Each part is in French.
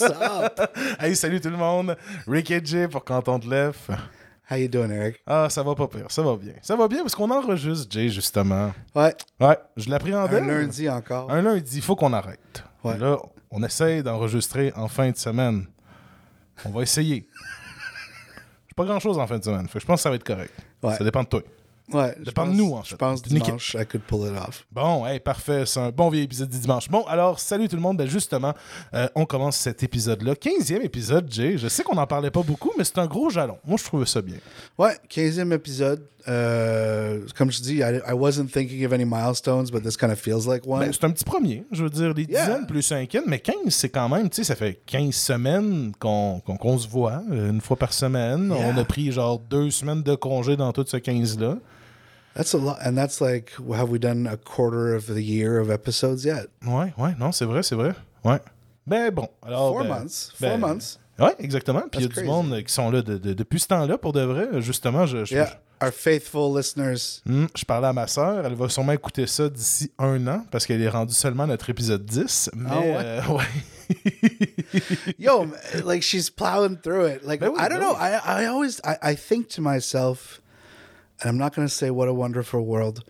What's up? Hey, salut tout le monde. Rick et Jay pour Quand on te lève. How you doing, Eric? Ah, ça va pas pire, ça va bien. Ça va bien parce qu'on enregistre Jay, justement. Ouais, Ouais, je l'appréhendais. un lundi encore. Un lundi, il faut qu'on arrête. Ouais. Là, on essaye d'enregistrer en fin de semaine. On va essayer. J'ai pas grand chose en fin de semaine. Fait que je pense que ça va être correct. Ouais. Ça dépend de toi. Ouais, de pense- nous, en fait. Je pense dimanche, I could pull it off. Bon, hey, parfait. C'est un bon vieil épisode du dimanche. Bon, alors, salut tout le monde. Ben, justement, euh, on commence cet épisode-là. 15e épisode, Jay. Je sais qu'on n'en parlait pas beaucoup, mais c'est un gros jalon. Moi, je trouvais ça bien. Ouais, 15e épisode. Euh, comme je dis, I, I wasn't thinking of any milestones, but this kind of feels like one. Ben, c'est un petit premier. Je veux dire, les Yeah. dizaines plus cinquièmes, mais 15, c'est quand même, tu sais, ça fait 15 semaines qu'on se voit, euh, une fois par semaine. Yeah. On a pris genre deux semaines de congé dans tout ce 15-là. That's a lot. And that's like, have we done a quarter of the year of episodes yet? Ouais, ouais, non, c'est vrai, c'est vrai. Ouais. Ben bon, alors. Four ben, months. Four ben, months. Ouais, exactement. Puis il y a That's du crazy. monde qui sont là de- de- depuis ce temps-là, pour de vrai. Justement, je, je, Yeah, our faithful listeners. Hmm, je parlais à ma sœur, elle va sûrement écouter ça d'ici un an parce qu'elle est rendue seulement à notre épisode 10. Mais Ah ouais? euh, ouais. Yo, like she's plowing through it. Like Ben oui, I don't ben know. oui. I I always I, I think to myself, and I'm not going to say what a wonderful world,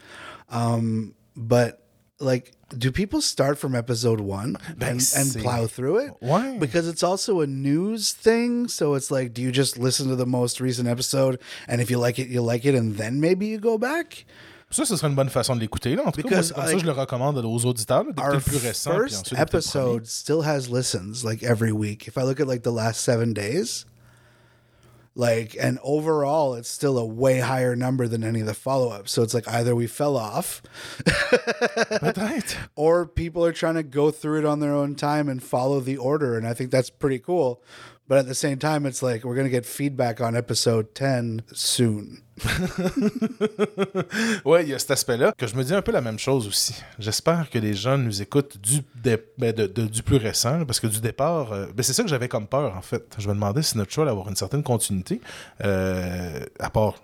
um, but like, do people start from episode one and, and plow through it? Why? Because it's also a news thing, so it's like, do you just listen to the most recent episode, and if you like it, you like it, and then maybe you go back? Ça, ce serait une bonne façon de l'écouter. Là. En tout cas, moi, Because, comme ça, je le recommande aux auditeurs d'écouter Our le plus récent. first ensuite d'écouter le premier. episode still has listens like every week. If I look at like the last seven days, like and overall, it's still a way higher number than any of the follow ups. So it's like either we fell off, or people are trying to go through it on their own time and follow the order. And I think that's pretty cool. But at the same time, it's like we're gonna get feedback on episode ten soon. Ouais, il y a cet aspect-là que je me dis un peu la même chose aussi. J'espère que les gens nous écoutent du, ben, de- de- du plus récent, parce que du départ, euh, ben, c'est ça que j'avais comme peur, en fait. Je me demandais si notre choix allait avoir une certaine continuité, euh, à part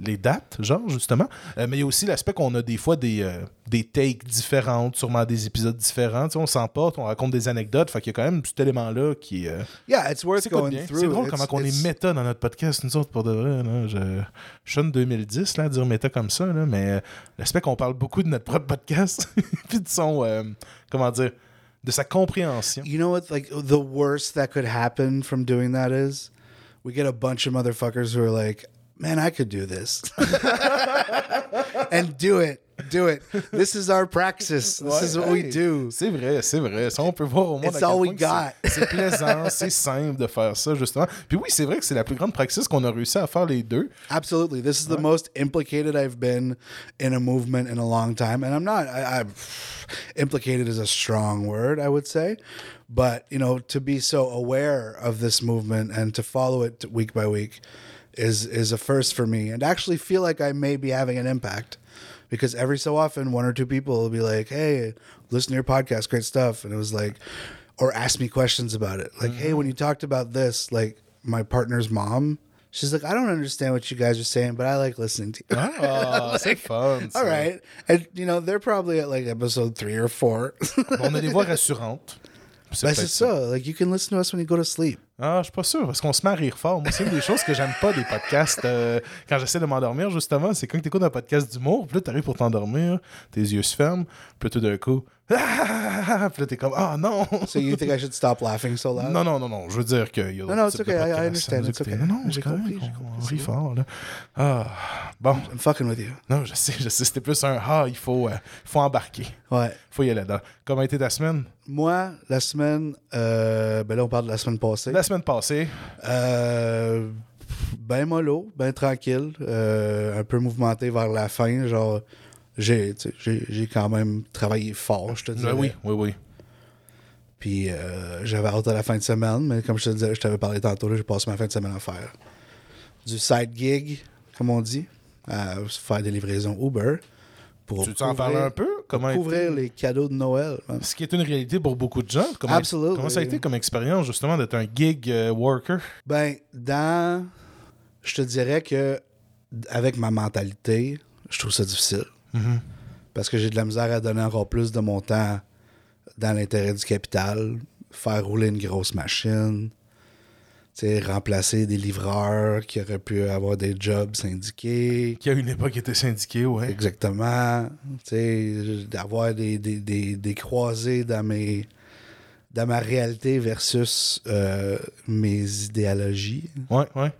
les dates, genre, justement. Euh, mais il y a aussi l'aspect qu'on a des fois des, des takes différentes, sûrement des épisodes différents. Tu sais, on s'emporte, on raconte des anecdotes. Fait qu'il y a quand même cet élément-là qui. Yeah, it's worth going bien? through. C'est drôle It's- comment on it's- est méta dans notre podcast, nous autres, pour de vrai. Là. Je, je en 2010, là, à dire méta comme ça, là, mais euh, l'aspect qu'on parle beaucoup de notre propre podcast, puis de son, euh, comment dire, de sa compréhension. You know what? Like the worst that could happen from doing that is we get a bunch of motherfuckers who are like, "Man, I could do this," and do it, do it. This is our praxis. This is what we Hey, do. C'est vrai, c'est vrai. Ça, on peut voir au moins. It's all we point que c'est- got. C'est plaisant, c'est simple de faire ça, justement. Puis oui, c'est vrai que c'est la plus grande praxis qu'on a réussi à faire les deux. Absolutely, this is the most implicated I've been in a movement in a long time, and I'm not. I, I'm implicated is a strong word, I would say, but you know, to be so aware of this movement and to follow it week by week is is a first for me, and actually feel like I may be having an impact because every so often one or two people will be like, "Hey, listen to your podcast, great stuff," and it was like, or ask me questions about it, like, "Hey, when you talked about this, like my partner's mom." She's like, I don't understand what you guys are saying, but I like listening to you. Ah, c'est fun. ça. All right. And, you know, they're probably at like episode three or four. On a des voix rassurantes. Ben, c'est ça. Like, you can listen to us when you go to sleep. Ah, je suis pas sûr, parce qu'on se met à rire fort. Moi, c'est une des choses que j'aime pas des podcasts euh, quand j'essaie de m'endormir, justement. C'est quand tu écoutes un podcast d'humour, puis là, t'arrives pour t'endormir, tes yeux se ferment, puis tout d'un coup, ah, puis là, t'es comme, ah non! So you think I should stop laughing so loud? Non, non, non, non, je veux dire qu'il y a Non, non, de okay, I- understand, it's okay. Non, non, J'ai c'est compris, j'ai on- c'est rit fort, là. Ah, bon. I'm fucking with you. Non, je sais, je sais, c'était plus un ah, il faut, euh, faut embarquer. Ouais. faut y aller là-dedans. Comment a été ta semaine? Moi, la semaine, euh, ben là, on parle de la semaine passée. La semaine passée, Euh, ben mollo, ben tranquille, euh, un peu mouvementé vers la fin. Genre, j'ai, quand même travaillé fort, je te dis. Ben oui, oui, oui. Puis euh, j'avais hâte à la fin de semaine, mais comme je te disais, je t'avais parlé tantôt, j'ai passé ma fin de semaine à faire du side gig, comme on dit, à faire des livraisons Uber. Pour Tu un peu? Comment couvrir les cadeaux de Noël. man. Ce qui est une réalité pour beaucoup de gens. Comment, comment ça a été comme expérience, justement, d'être un gig euh, worker? Ben, dans. Je te dirais que, avec ma mentalité, je trouve ça difficile. Parce que j'ai de la misère à donner encore plus de mon temps dans l'intérêt du capital faire rouler une grosse machine, remplacer des livreurs qui auraient pu avoir des jobs syndiqués. Qui à une époque était syndiqué, ouais. Exactement. D'avoir des, des, des, des croisés dans mes dans ma réalité versus euh, mes idéologies, Ouais, ouais.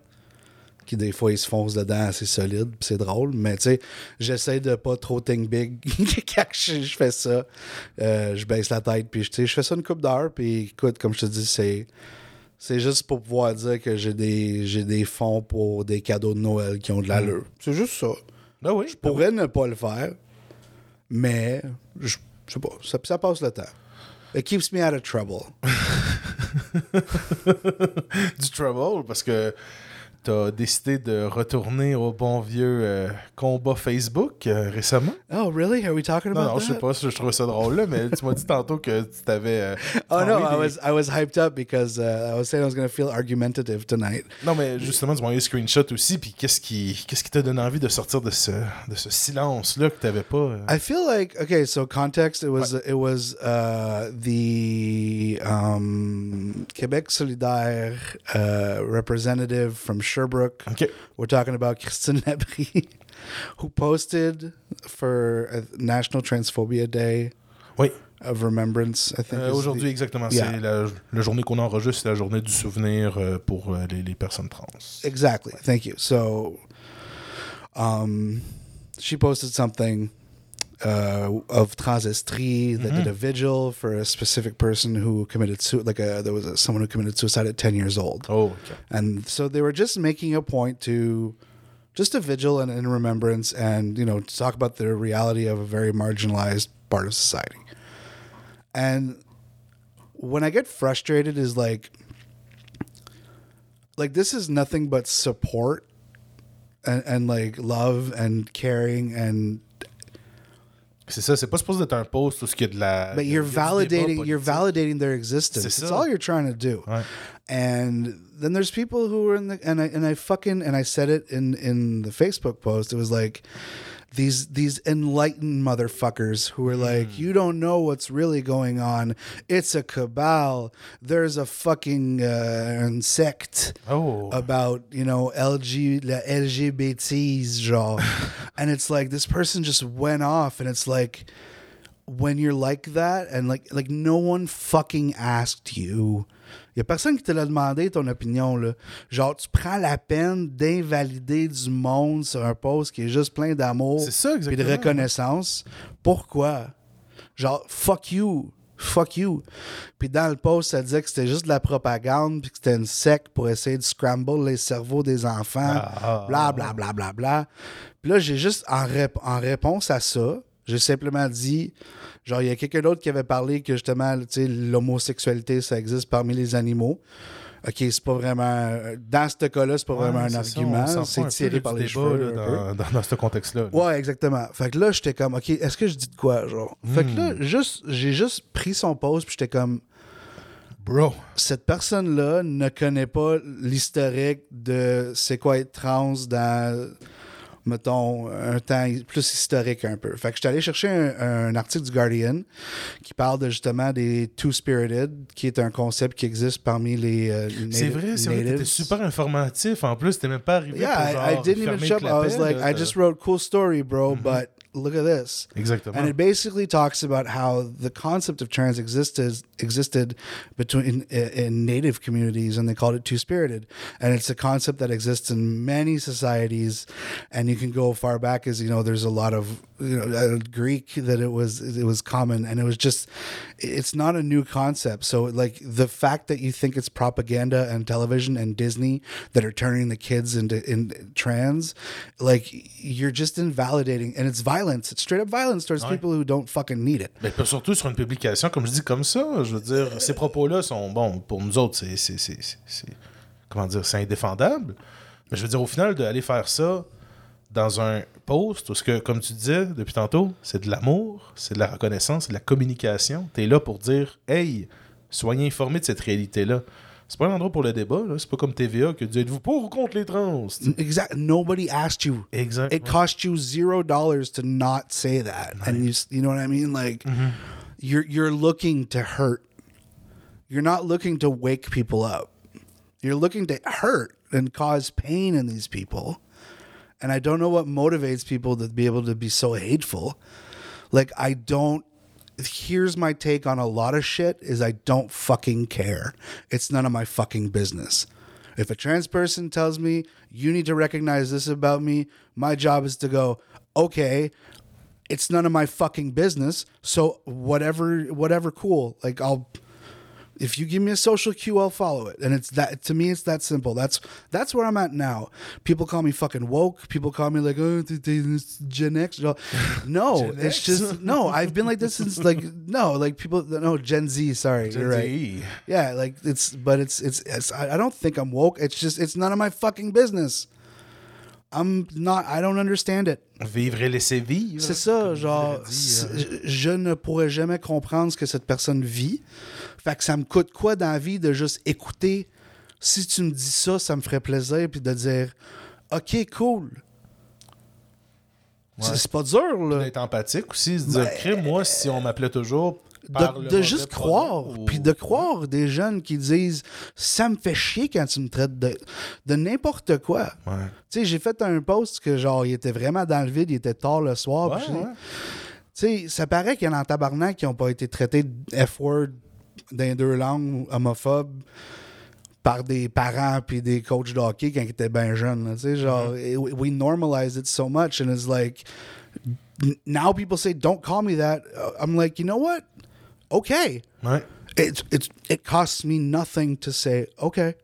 Qui des fois ils se foncent dedans assez solide, puis c'est drôle, mais tu sais, j'essaie de pas trop think big quand je, je fais ça. Euh, je baisse la tête, puis tu sais, je fais ça une coupe d'heure, puis écoute, comme je te dis, c'est c'est juste pour pouvoir dire que j'ai des j'ai des fonds pour des cadeaux de Noël qui ont de l'allure. C'est juste ça. Ben oui. Je pourrais ne pas le faire, mais je, je sais pas, ça, ça passe le temps. It keeps me out of trouble. du trouble parce que t'as décidé de retourner au bon vieux euh, combat Facebook euh, récemment? Oh, really? Are we talking Non, about non, je sais that? pas si je trouvais ça drôle là, mais tu m'as dit tantôt que tu t'avais. euh, Oh no, I des- was I was hyped up because uh, I was saying I was going to feel argumentative tonight. Non, mais justement, tu m'as envoyé des screenshots aussi, puis qu'est-ce qui qu'est-ce qui t'a donné envie de sortir de ce, de ce silence-là que t'avais pas. euh? I feel like okay. So context. It was it was uh, the um, Quebec Solidaire uh, representative from Sherbrooke. Ok. We're talking about Christine Labrie, who posted for National Transphobia Day Oui, of Remembrance. I think Euh, is the- aujourd'hui exactement. Yeah. C'est la, la journée qu'on enregistre, c'est la journée du souvenir euh, pour euh, les, les personnes trans. Exactly. Thank you. So, um, she posted something uh, of transestrie that did a vigil for a specific person who committed suicide. Like a, there was a, someone who committed suicide at ten years old, Oh, ok. and so they were just making a point to just a vigil and in remembrance, and you know, to talk about the reality of a very marginalized part of society. And when I get frustrated, is like like this is nothing but support and, and like love and caring and C'est ça, c'est pas supposé être un post où il y a de la. but il y a- you're il y a du débat validating you're validating their existence. C'est It's ça. all you're trying to do. Ouais. And then there's people who are in the and I and I fucking and I said it in in the Facebook post. It was like these these enlightened motherfuckers who are like, you don't know what's really going on. It's a cabal. There's a fucking uh, sect Oh. about you know LG the LGBTs genre, and it's like this person just went off, and it's like when you're like that, and like like no one fucking asked you. Y a personne qui te l'a demandé ton opinion là. Genre tu prends la peine d'invalider du monde sur un post qui est juste plein d'amour et de reconnaissance. Pourquoi? Genre fuck you. Fuck you. Puis dans le post, ça disait que c'était juste de la propagande, puis que c'était une secte pour essayer de scramble les cerveaux des enfants. Ah. Bla, bla, bla, bla, bla. Puis là, j'ai juste, en, rép- en réponse à ça, j'ai simplement dit, genre, il y a quelqu'un d'autre qui avait parlé que justement, tu sais, l'homosexualité, ça existe parmi les animaux. OK, c'est pas vraiment. Dans ce cas-là, c'est pas vraiment un argument. C'est tiré par les débat, cheveux. là, dans, dans, dans ce contexte-là. là. Ouais, exactement. Fait que là, j'étais comme, OK, est-ce que je dis de quoi, genre? Fait que là, juste, j'ai juste pris son post, puis j'étais comme, Bro. cette personne-là ne connaît pas l'historique de c'est quoi être trans dans, mettons, un temps plus historique un peu. Fait que j'étais allé chercher un, un article du Guardian qui parle de justement des Two-Spirited, qui est un concept qui existe parmi les, euh, C'est vrai, c'est vrai, natives. t'étais super informatif. En plus, t'es même pas arrivé Yeah, pour I, genre I didn't even up. I was like, I just wrote cool story, bro, but look at this. Exactement. And it basically talks about how the concept of trans existed existed between in, in native communities, and they called it two spirited. And it's a concept that exists in many societies, and you can go far back as you know. There's a lot of you know uh, Greek that it was it was common, and it was just it's not a new concept. So like the fact that you think it's propaganda and television and Disney that are turning the kids into in trans, like you're just invalidating, and it's violence. It's straight up violence towards Ouais. people who don't fucking need it. Mais surtout sur une publication, comme je dis, comme ça. Je veux dire, ces propos-là sont, bon, pour nous autres, c'est, c'est, c'est, c'est- c'est- comment dire, c'est indéfendable. Mais je veux dire, au final, d'aller faire ça dans un post, parce que, comme tu disais depuis tantôt, c'est de l'amour, c'est de la reconnaissance, c'est de la communication. T'es là pour dire, hey, soyez informés de cette réalité-là. C'est pas un endroit pour le débat, là. C'est pas comme TVA qui dit, êtes-vous pour ou contre les trans? Exact. Nobody asked you. Exactly. It cost you zero dollars to not say that, and you you know what I mean. Like mm-hmm. you're you're looking to hurt. you're not looking to wake people up. You're looking to hurt and cause pain in these people. And I don't know what motivates people to be able to be so hateful. Like I don't here's my take on a lot of shit is I don't fucking care. It's none of my fucking business. If a trans person tells me you need to recognize this about me, my job is to go, okay, it's none of my fucking business. So whatever whatever cool. Like I'll if you give me a social cue, I'll follow it. And it's that to me, it's that simple. That's that's where I'm at now. People call me fucking woke. People call me like, oh, this Gen X. No, Gen it's X? just no. I've been like this since like no, like people. No, Gen Z. Sorry, you're right. Z. Yeah, like it's, but it's, it's, it's. I don't think I'm woke. It's just, it's none of my fucking business. I'm not. I don't understand it. Vivre et laisser vivre. C'est ça, genre, euh. je ne pourrais jamais comprendre ce que cette personne vit. Fait que ça me coûte quoi dans la vie de juste écouter? Si tu me dis ça, ça me ferait plaisir, puis de dire, OK, cool. C'est- Ouais. C'est pas dur, là. D'être empathique aussi, se dire, Ben, moi, si on m'appelait toujours. Par De, le de mauvais juste croire, ou- puis de croire des jeunes qui disent ça me fait chier quand tu me traites de, de n'importe quoi. Ouais. Tu sais, j'ai fait un post que genre il était vraiment dans le vide, il était tard le soir. Ouais, ouais. Tu sais, ça paraît qu'il y en a en tabarnak qui n'ont pas été traités de F-word dans deux langues homophobes par des parents puis des coachs de hockey quand ils étaient bien jeunes. Tu sais, genre, Mm-hmm. we normalize it so much and it's like, now people say, don't call me that. Uh, I'm like, you know what? Okay. Ouais. It, it, it costs me nothing to say, okay.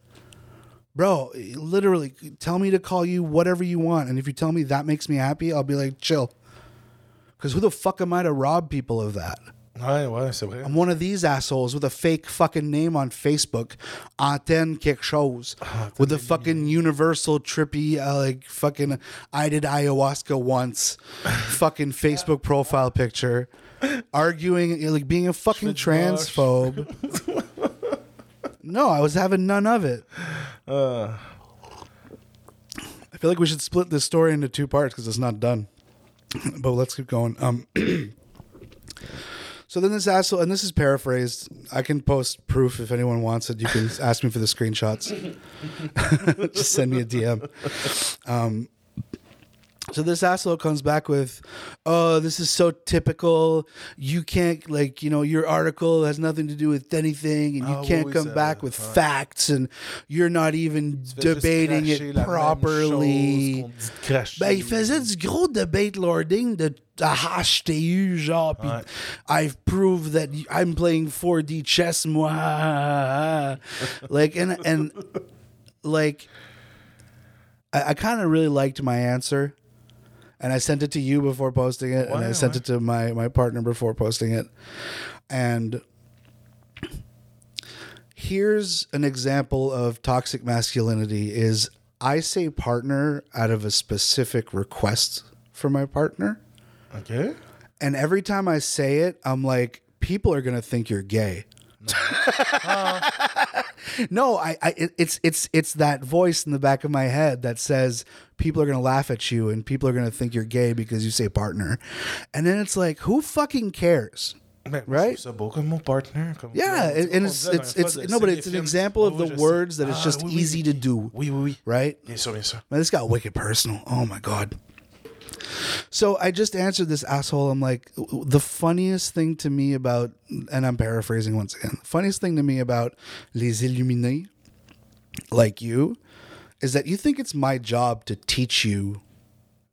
Bro, literally, tell me to call you whatever you want. And if you tell me that makes me happy, I'll be like, chill. Because who the fuck am I to rob people of that? C'est vrai. I'm one of these assholes with a fake fucking name on Facebook, Antenne quelque chose, with a fucking universal trippy, uh, like fucking I did ayahuasca once, fucking Facebook profile picture, arguing, like being a fucking transphobe. no, I was having none of it. Uh, I feel like we should split this story into two parts because it's not done. but let's keep going. Um, so then this asshole, and this is paraphrased. I can post proof if anyone wants it. You can ask me for the screenshots. Just send me a DM. Um, so this asshole comes back with, "Oh, this is so typical. You can't like, you know, your article has nothing to do with anything, and you Ah, can't come back with ouais. facts, and you're not even debating it properly." chose qu'on dit de cracher. Ben, il faisait du gros debate lording de à HTU, genre, pis Ouais. I've proved that I'm playing 4D chess, moi. like, and, and, like, I, I kind of really liked my answer. And I sent it to you before posting it, and I sent it to my, my partner before posting it. And here's an example of toxic masculinity is I say partner out of a specific request for my partner. OK. And every time I say it, I'm like, people are gonna think you're gay. no, uh, I, I, it's, it's, it's that voice in the back of my head that says people are gonna laugh at you and people are gonna think you're gay because you say partner, and then it's like, who fucking cares? Right? je trouve ça beau comme mon partner. Yeah, and, it's, it's, it's no, but it's an example of the oui, je sais. words that it's Ah, just oui, oui, easy to do, Oui, oui, oui. right? Bien sûr, bien sûr. Man, this got wicked personal. Oh my god. So I just answered this asshole. I'm like, the funniest thing to me about, and I'm paraphrasing once again. The funniest thing to me about les illuminés, like you, is that you think it's my job to teach you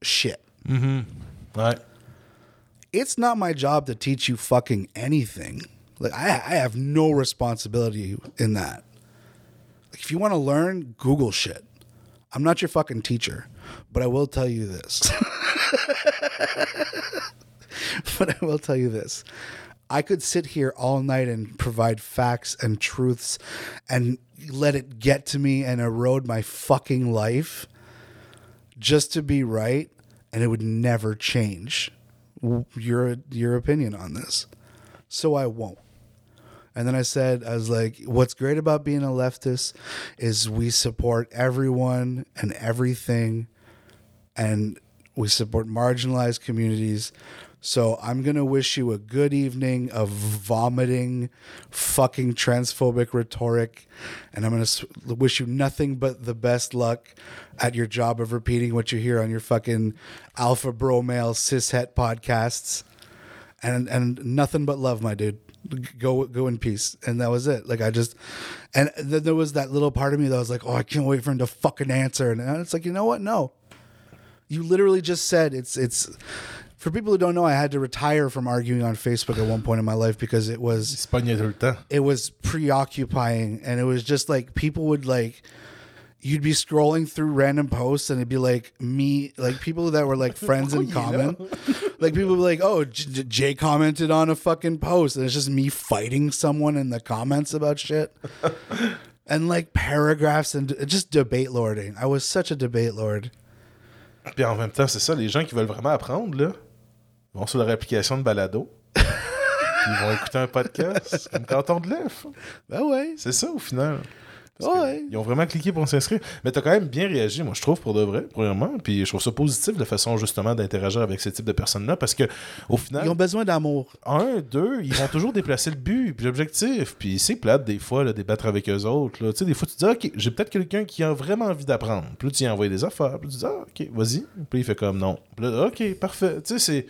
shit. Mm-hmm. Ouais. It's not my job to teach you fucking anything. Like I, I have no responsibility in that. Like if you want to learn, Google shit. I'm not your fucking teacher, but I will tell you this. but I will tell you this. I could sit here all night and provide facts and truths and let it get to me and erode my fucking life just to be right, and it would never change your your opinion on this. So I won't. And then I said, I was like, what's great about being a leftist is we support everyone and everything, and we support marginalized communities. So I'm gonna wish you a good evening of vomiting, fucking transphobic rhetoric, and I'm gonna wish you nothing but the best luck at your job of repeating what you hear on your fucking alpha bro male cishet podcasts, and and nothing but love, my dude. Go go in peace, and that was it. Like I just, and then there was that little part of me that was like, oh, I can't wait for him to fucking answer, and it's like, you know what? No, you literally just said it's it's for people who don't know i had to retire from arguing on facebook at one point in my life because it was Il se pognait tout le temps. it was preoccupying. And it was just like people would like you'd be scrolling through random posts and it'd be like me like people that were like friends in common. Like people would be like oh J- jay commented on a fucking post. And it's just me fighting someone in the comments about shit. And like paragraphs and just debate lording. I was such a debate lord Puis en même temps, c'est ça, les gens qui veulent vraiment apprendre, là, vont sur leur application de balado. ils vont écouter un podcast, comme quand on de l'œuf. ben ouais C'est ça, au final. Ouais Ils ont vraiment cliqué pour s'inscrire. Mais t'as quand même bien réagi, moi, je trouve, pour de vrai, premièrement. Puis je trouve ça positif, la façon, justement, d'interagir avec ce type de personnes-là. Parce que, au final, ils ont besoin d'amour un, deux, ils vont toujours déplacer le but, puis l'objectif. Puis c'est plate, des fois, là, débattre avec eux autres. là. Tu sais, des fois, tu te dis, OK, j'ai peut-être quelqu'un qui a vraiment envie d'apprendre. Puis là, tu y envoies des affaires. Puis tu dis, ah, OK, vas-y. Puis il fait comme non. Puis là, OK, parfait. Tu sais, c'est.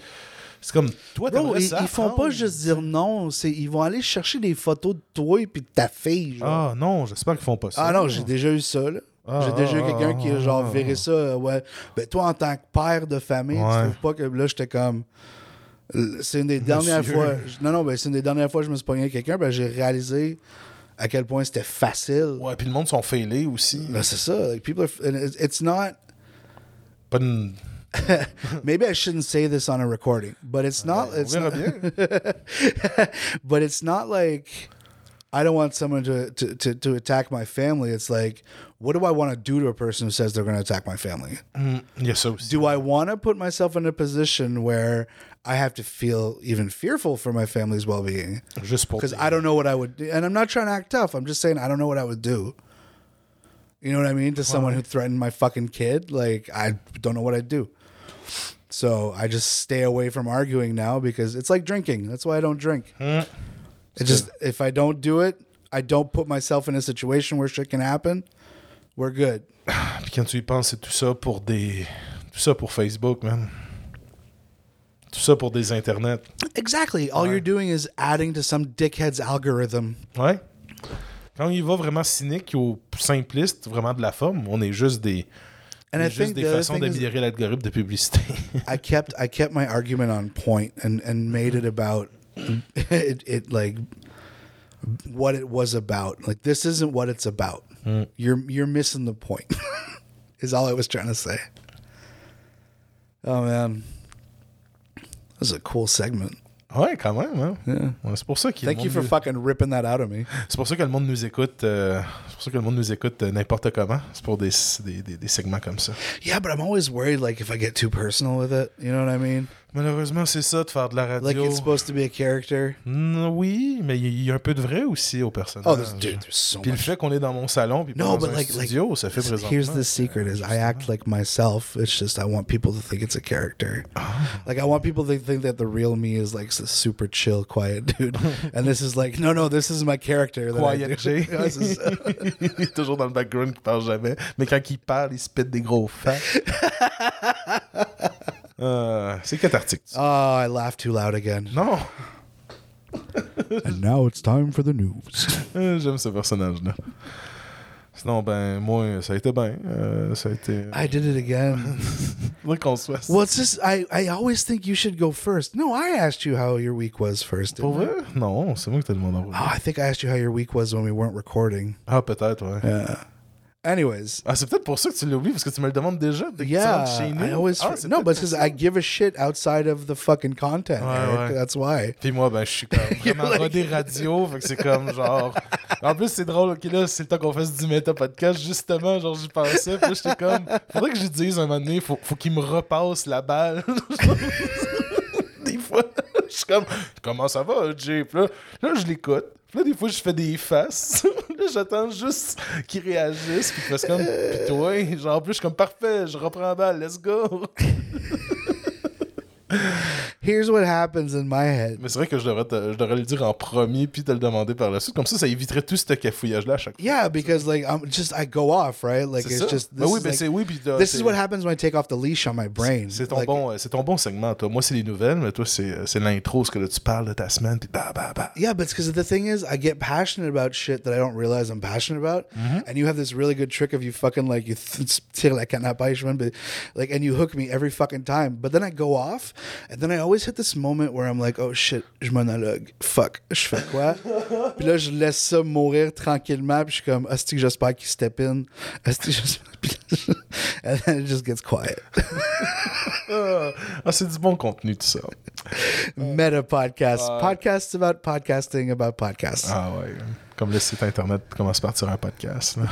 C'est comme toi, Bro, ils, ça ils font pas juste dire non, c'est ils vont aller chercher des photos de toi et puis de ta fille. Genre. Ah non, j'espère qu'ils font pas ça. Ah, non, j'ai déjà eu ça. là. Ah, j'ai déjà eu ah, quelqu'un qui a ah, genre viré ça. euh, ouais. Ben toi, en tant que père de famille, Ouais. tu trouves pas que là, j'étais comme. C'est une des dernières Monsieur. fois. Non, non, ben c'est une des dernières fois que je me suis pogné avec quelqu'un, ben j'ai réalisé à quel point c'était facile. Ouais, puis le monde sont failés aussi. Ben, c'est ça. Like, people are, it's not. Pas une. Maybe I shouldn't say this on a recording, but it's not. On It's not, but it's not like I don't want someone to, to, to, to attack my family. It's like, what do I want to do to a person who says they're going to attack my family? Mm, Il y a ça. Do I want to put myself in a position where I have to feel even fearful for my family's well being? Because I don't know what I would do. And I'm not trying to act tough. I'm just saying I don't know what I would do. You know what I mean? To someone who threatened my fucking kid, like, I don't know what I'd do. So I just stay away from arguing now because it's like drinking. That's why I don't drink. Hmm. It just if I don't do it, I don't put myself in a situation where shit can happen. We're good. Puis quand tu y penses, c'est tout ça pour des. Tout ça pour Facebook, man. Tout ça pour des internets. Exactly. All you're doing is adding to some dickhead's algorithm. Ouais. Quand il va vraiment cynique ou simpliste, vraiment de la forme, on est juste des. And I think des the façons is d'améliorer l'algorithme de publicité. I kept I kept my argument on point and and made it about it, it like what it was about. Like this isn't what it's about. Hmm. You're you're missing the point. is all I was trying to say. Oh man. That was a cool segment. Ouais, quand même, hein. Yeah. C'est pour ça qu'il Thank you for fucking ripping that out of me. C'est pour ça que le monde nous écoute. euh, c'est pour ça que le monde nous écoute euh, n'importe comment. C'est pour des, des, des, des segments comme ça. Yeah, but I'm always worried like if I get too personal with it. You know what I mean? Malheureusement, c'est ça de faire de la radio. Like it's supposed to be a character. Mm, oui, mais il y, il y a un peu de vrai aussi au personnage. Oh, there's, dude, there's so Puis le much. fait qu'on est dans mon salon puis No, dans but un like, like studio, ça fait présentement. Here's the secret: is I act like myself. It's just I want people to think it's a character. Like I want people to think that the real me is like this super chill, quiet dude, and this is like no, no, this is my character. Quiet is- il est toujours dans le background qui parle jamais. Mais quand il parle, il se pète des gros fats. Euh, c'est cathartique. oh, ah, I laughed too loud again. Non, And now it's time for the news. Euh, j'aime ce personnage-là. Sinon, ben, moi, ça a été bien. Euh, ça a été. Euh, I did it again. Faudrait qu'on se. Well, it's just I. I always think you should go first. No, I asked you how your week was first. Pour didn't I? vrai? Non, c'est moi qui t'ai demandé. Oh. I think I asked you how your week was when we weren't recording. Ah, peut-être, ouais. Yeah. Anyways, Ah, c'est peut-être pour ça que tu l'as oublié, parce que tu me le demandes déjà dès que tu Yeah, chez nous. I always Ah, no, because. I give a shit outside of the fucking content. Ouais, Eric. ouais. That's why. Puis moi, ben, je suis comme vraiment like- rodé radio, fait que c'est comme genre. En plus, c'est drôle, ok, là, c'est le temps qu'on fasse du méta podcast, justement, genre, j'y pensais, puis là, j'étais comme. Faudrait que je dise un moment donné, faut, faut qu'il me repasse la balle. des fois, je suis comme, comment ça va, Jay? Puis là, là, je l'écoute. Là, des fois, je fais des faces. là, j'attends juste qu'il réagisse, puis fasse comme, pis toi, genre, en plus, je suis comme, parfait, je reprends la balle, let's go. here's what happens in my head. Mais c'est vrai que je devrais, te- je devrais le dire en premier puis te le demander par la suite. Comme ça, ça éviterait tout ce cafouillage-là à chaque fois. Yeah, because like I'm just I go off right? Like C'est it's ça. just Ben this oui, is ben like- oui, puis t'as- this is what happens when I take off the leash on my brain. C'est ton, Like, bon, euh, c'est ton bon segment, toi. Moi, c'est les nouvelles, mais toi, c'est euh, c'est l'intro, ce que là, tu parles de ta semaine, puis bah, bah, bah. Yeah, but it's because the thing is, I get passionate about shit that I don't realize I'm passionate about, Mm-hmm. and you have this really good trick of you fucking like you tire la canne à pêche, man, but like, and you hook me every fucking time. But then I go off, and then I always hit this moment where I'm like, oh shit, je monologue, fuck, je fais quoi? puis là, je laisse ça mourir tranquillement, puis je suis comme, asti que j'espère qu'il step in, asti que j'espère- puis là, and then it just gets quiet. Ah, ah, c'est du bon contenu, tout ça. Meta podcast, podcasts about podcasting about podcasts. Ah ouais. Comme le site internet commence par sur un podcast. là.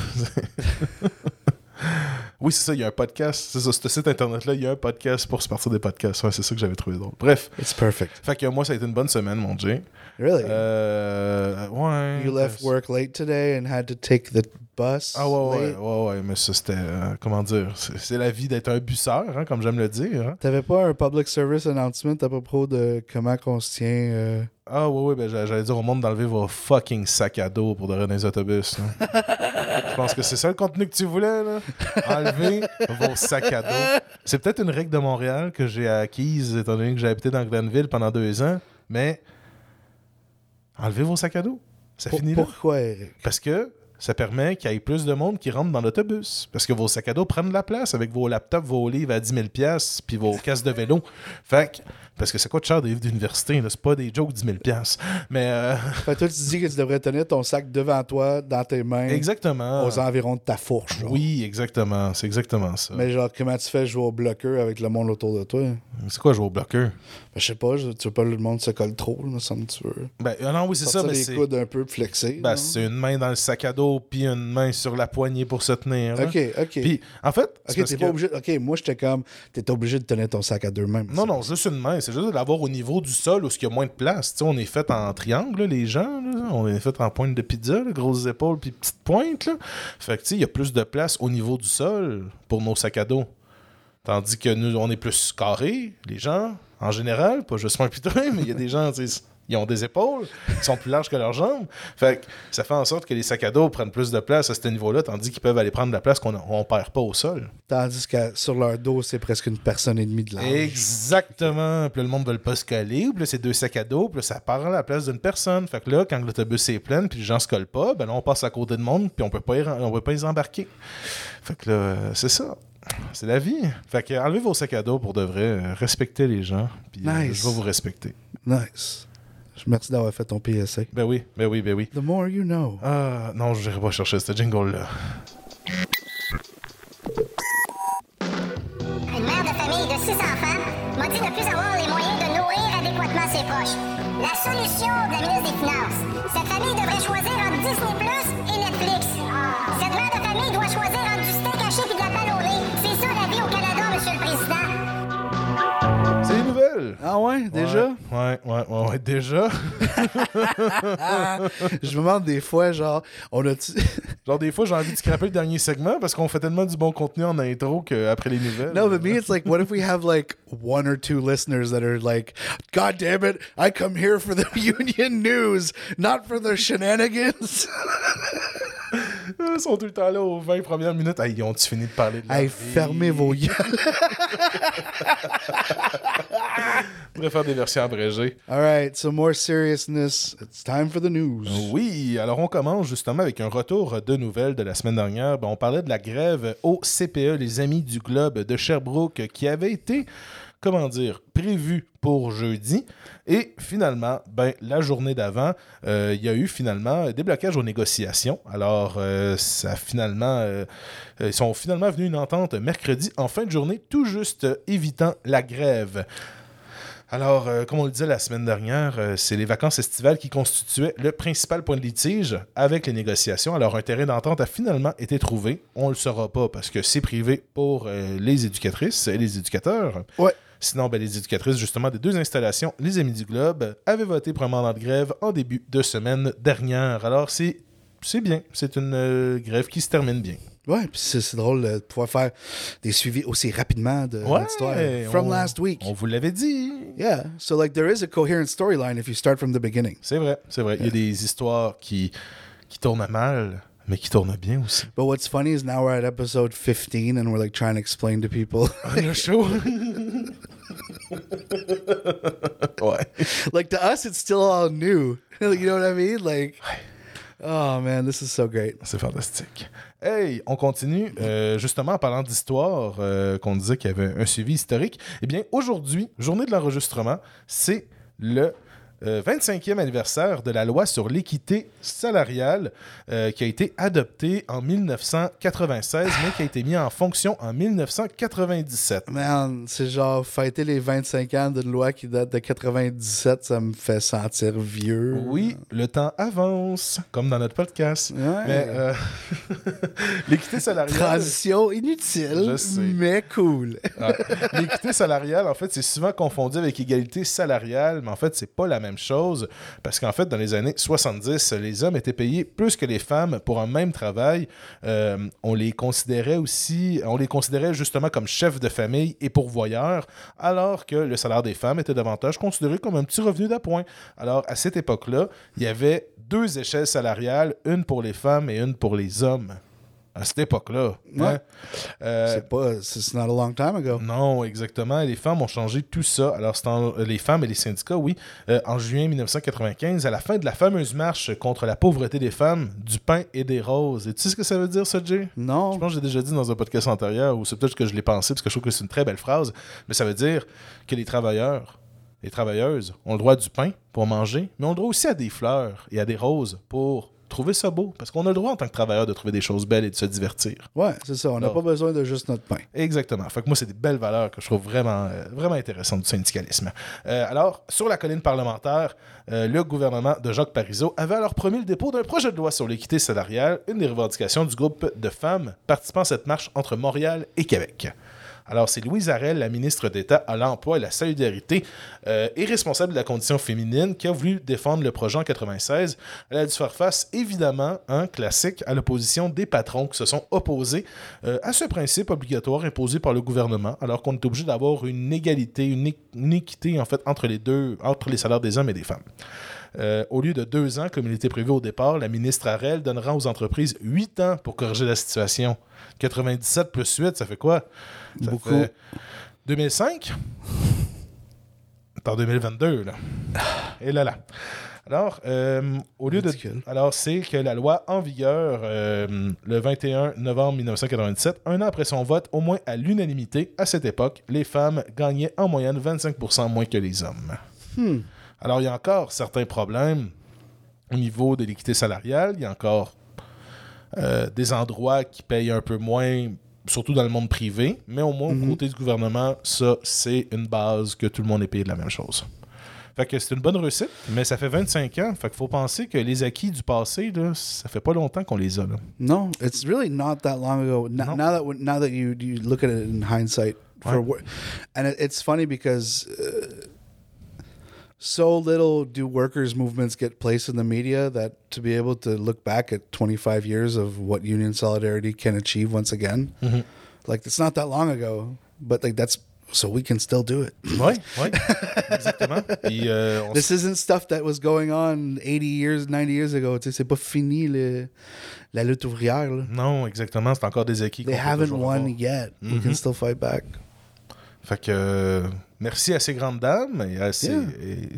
Oui, c'est ça, il y a un podcast. C'est ça, ce site internet-là, il y a un podcast pour se partir des podcasts. Ouais, c'est ça que j'avais trouvé drôle. Bref. It's perfect. Fait que moi, ça a été une bonne semaine, mon Jay. Really? Euh, ouais. You left work late today and had to take the Ah ouais, ouais, ouais, ouais, mais ça c'était, euh, comment dire, c'est la vie d'être un busseur, hein, comme j'aime le dire. hein. T'avais pas un public service announcement à propos de comment qu'on se tient. euh, Ah ouais, ouais, ben j'a- j'allais dire au monde d'enlever vos fucking sacs à dos pour de dans les autobus. Je pense que c'est ça le contenu que tu voulais, là. Enlever vos sacs à dos. C'est peut-être une règle de Montréal que j'ai acquise étant donné que j'ai habité dans Glenville pendant deux ans, mais enlevez vos sacs à dos. Ça finit là. pourquoi, Eric? Parce que ça permet qu'il y ait plus de monde qui rentre dans l'autobus. Parce que vos sacs à dos prennent de la place avec vos laptops, vos livres à 10 000 pièces puis vos casques de vélo. Fait que, parce que ça coûte cher des livres d'université, c'est pas des jokes 10 000 pièces. Mais euh, Fait que toi, tu dis que tu devrais tenir ton sac devant toi, dans tes mains, exactement. aux environs de ta fourche. genre. Oui, exactement. C'est exactement ça. Mais genre, comment tu fais jouer au bloqueur avec le monde autour de toi? Ben, C'est quoi jouer au bloqueur? je sais pas, tu veux pas que le monde se colle trop, me semble que tu veux. Ben, ah non, oui, c'est ça, mais les c'est. coudes un peu flexés. Ben, c'est une main dans le sac à dos puis une main sur la poignée pour se tenir. hein. Ok, ok. Puis, en fait, c'est ok, t'es que- pas obligé. Ok, moi, j'étais comme, t'es obligé de tenir ton sac à deux mains. Non, non, juste une main. C'est juste de l'avoir au niveau du sol où il y a moins de place. Tu sais, on est fait en triangle, les gens. On est fait en pointe de pizza, grosses épaules puis petites pointes. Fait que, il y a plus de place au niveau du sol pour nos sacs à dos. Tandis que nous, on est plus carrés, les gens, en général. Pas juste et toi, mais il y a des gens, ils ont des épaules qui sont plus larges que leurs jambes. Fait que ça fait en sorte que les sacs à dos prennent plus de place à ce niveau-là, tandis qu'ils peuvent aller prendre de la place qu'on on perd pas au sol. Tandis que sur leur dos, c'est presque une personne et demie de large. Exactement. Puis là, le monde veut pas se coller. Puis là, c'est deux sacs à dos. Puis là, ça part à la place d'une personne. Fait que là, quand l'autobus est plein, puis les gens se collent pas, ben là, on passe à côté de monde, puis on peut pas y, on peut pas les embarquer. Fait que là, c'est ça. C'est la vie. Fait que enlevez vos sacs à dos pour de vrai. Respectez les gens. Puis euh, Nice. je vais vous respecter. Nice. Merci d'avoir fait ton PSA. Ben oui, ben oui, ben oui. The more you know. Ah, non, je n'irai pas chercher ce jingle-là. Une mère de famille de six enfants m'a dit ne plus avoir les moyens de nourrir adéquatement ses proches. La solution de la ministre des Finances. Cette famille devrait choisir entre Disney Plus et Netflix. Cette mère de famille doit choisir entre du steak haché et de la balle Ah ouais, déjà? Ouais, ouais, ouais, ouais, déjà. Je me demande des fois, genre, on a-tu. Genre, des fois, j'ai envie de scraper le dernier segment parce qu'on fait tellement du bon contenu en intro qu'après les nouvelles. No, but me, it's like, what if we have like one or two listeners that are like, God damn it, I come here for the union news, not for the shenanigans. Ils sont tout le temps là aux 20 premières minutes. Hey, ils ont-tu fini de parler de leur hey, vie? fermez vos gueules. On pourrait faire des versions abrégées. All right, so more seriousness. It's time for the news. Oui, alors on commence justement avec un retour de nouvelles de la semaine dernière. Ben, on parlait de la grève au CPE, les Amis du Globe de Sherbrooke, qui avait été, comment dire, prévue pour jeudi. Et finalement, ben, la journée d'avant, euh, il y a eu finalement des blocages aux négociations. Alors, euh, ça finalement, euh, ils sont finalement venus une entente mercredi en fin de journée, tout juste évitant la grève. Alors, comme on le disait la semaine dernière, c'est les vacances estivales qui constituaient le principal point de litige avec les négociations. Alors, un terrain d'entente a finalement été trouvé. On ne le saura pas parce que c'est privé pour les éducatrices et les éducateurs. Ouais. Sinon, ben, les éducatrices, justement, des deux installations, les Amis du Globe, avaient voté pour un mandat de grève en début de semaine dernière. Alors, c'est c'est bien. C'est une euh, grève qui se termine bien. Ouais, puis c'est drôle de pouvoir faire des suivis aussi rapidement de Ouais, l'histoire. From on- last week. On vous l'avait dit. Yeah. So like there is a coherent storyline if you start from the beginning. C'est vrai, c'est vrai. Il y a des histoires qui, qui tournent mal, mais qui tournent bien aussi. But what's funny is now we're at episode 15 and we're like trying to explain to people Le show. ouais. like to us it's still all new. you know what I mean? Like Oh man, this is so great. C'est fantastique. Hey, on continue. Euh, justement, en parlant d'histoire, euh, qu'on disait qu'il y avait un suivi historique. Eh bien, aujourd'hui, journée de l'enregistrement, c'est le euh, 25e anniversaire de la loi sur l'équité salariale euh, qui a été adoptée en 1996, mais qui a été mise en fonction en 1997. Man, c'est genre fêter les 25 ans d'une loi qui date de 97, ça me fait sentir vieux. Oui, le temps avance, comme dans notre podcast. Ouais. Mais euh, l'équité salariale. Transition inutile, Je sais. mais cool. Ouais. L'équité salariale, en fait, c'est souvent confondu avec égalité salariale, mais en fait, c'est pas la même chose parce qu'en fait, dans les années 70, les hommes étaient payés plus que les femmes pour un même travail. Euh, on les considérait aussi, on les considérait justement comme chefs de famille et pourvoyeurs, alors que le salaire des femmes était davantage considéré comme un petit revenu d'appoint. Alors, à cette époque-là, il y avait deux échelles salariales, une pour les femmes et une pour les hommes. À cette époque-là. Ouais. hein. Euh, c'est pas, it's not a long time ago. non, exactement. Les femmes ont changé tout ça. Alors, c'est en- euh, les femmes et les syndicats, oui. Euh, en juin 1995, à la fin de la fameuse marche contre la pauvreté des femmes, du pain et des roses. Et tu sais ce que ça veut dire, ça, Jay? Non. Je pense que j'ai déjà dit dans un podcast antérieur, ou c'est peut-être que je l'ai pensé, parce que je trouve que c'est une très belle phrase, mais ça veut dire que les travailleurs, les travailleuses ont le droit du pain pour manger, mais ont le droit aussi à des fleurs et à des roses pour trouver ça beau. Parce qu'on a le droit en tant que travailleur de trouver des choses belles et de se divertir. Ouais, c'est ça. On n'a Non. pas besoin de juste notre pain. Exactement. Fait que moi, c'est des belles valeurs que je trouve vraiment, euh, vraiment intéressantes du syndicalisme. Euh, alors, sur la colline parlementaire, euh, le gouvernement de Jacques Parizeau avait alors promis le dépôt d'un projet de loi sur l'équité salariale, une des revendications du groupe de femmes participant à cette marche entre Montréal et Québec. Alors, c'est Louise Arel, la ministre d'État à l'Emploi et la Solidarité euh, et responsable de la condition féminine, qui a voulu défendre le projet en 96. Elle a dû faire face, évidemment, un classique, à l'opposition des patrons qui se sont opposés euh, à ce principe obligatoire imposé par le gouvernement, alors qu'on est obligé d'avoir une égalité, une, une équité, en fait, entre les deux, entre les salaires des hommes et des femmes. Euh, au lieu de deux ans, comme il était prévu au départ, la ministre Arel donnera aux entreprises huit ans pour corriger la situation. 97 plus 8, ça fait quoi? Ça Beaucoup. fait 2005? C'est en 2022, là. Et là, là. Alors, euh, au lieu de. Alors, c'est que la loi en vigueur euh, le 21 novembre 1997, un an après son vote, au moins à l'unanimité, à cette époque, les femmes gagnaient en moyenne 25 moins que les hommes. Hmm. Alors, il y a encore certains problèmes au niveau de l'équité salariale. Il y a encore euh, des endroits qui payent un peu moins, surtout dans le monde privé. Mais au moins, Mhm. au côté du gouvernement, ça, c'est une base que tout le monde est payé de la même chose. Fait que c'est une bonne réussite, mais ça fait 25 ans. Fait qu'il faut penser que les acquis du passé, là, ça fait pas longtemps qu'on les a. Là. No, it's really not that long ago. No. Now that now that you you look at it in hindsight, for and it, it's funny because uh, so little do workers movements get placed in the media that to be able to look back at 25 years of what union solidarity can achieve once again, Mhm. like it's not that long ago, but like that's so we can still do it. Oui, oui, exactement. Puis, euh, This isn't stuff that was going on 80 years, 90 years ago. Tu sais, C'est pas fini le, la lutte ouvrière. Là. Non, exactement. C'est encore des acquis. They haven't won avoir. yet. We can Mhm. still fight back. Fait que euh, merci à ces grandes dames. Et à ces-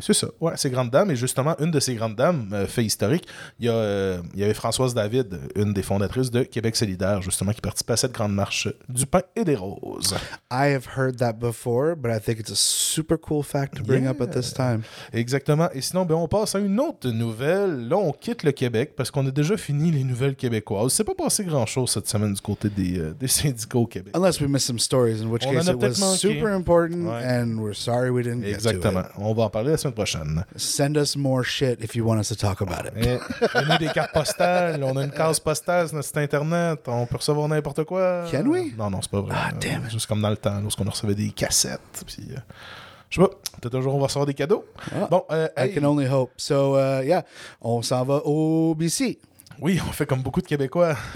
c'est ça. Ouais, ces grandes dames. Et justement, une de ces grandes dames, euh, fait historique, il y, a, euh, il y avait Françoise David, une des fondatrices de Québec solidaire, justement, qui participait à cette grande marche du pain et des roses. I have heard that before, but I think it's a super cool fact to bring up at this time. Exactement. Et sinon, ben, on passe à une autre nouvelle. Là, on quitte le Québec parce qu'on a déjà fini les nouvelles québécoises. C'est pas passé grand-chose cette semaine du côté des, euh, des syndicats au Québec. Unless we missed some stories, in which On case it was manqué. super important, Ouais. and we're sorry we didn't Exactement. get On va en parler la semaine prochaine. to it. Send us more shit if you want us to talk about it. Eh, Donnez des cartes postales. On a une case postale sur notre site internet. On peut recevoir n'importe quoi. Can we? Non, non, c'est pas vrai. Ah, damn it. Juste comme dans le temps, lorsqu'on recevait des cassettes. Puis, euh, je sais pas. Peut-être un jour on va recevoir des cadeaux. Ah, Bon, euh, I hey, can only hope. So, uh, yeah, on s'en va au BC. oui, on fait comme beaucoup de Québécois.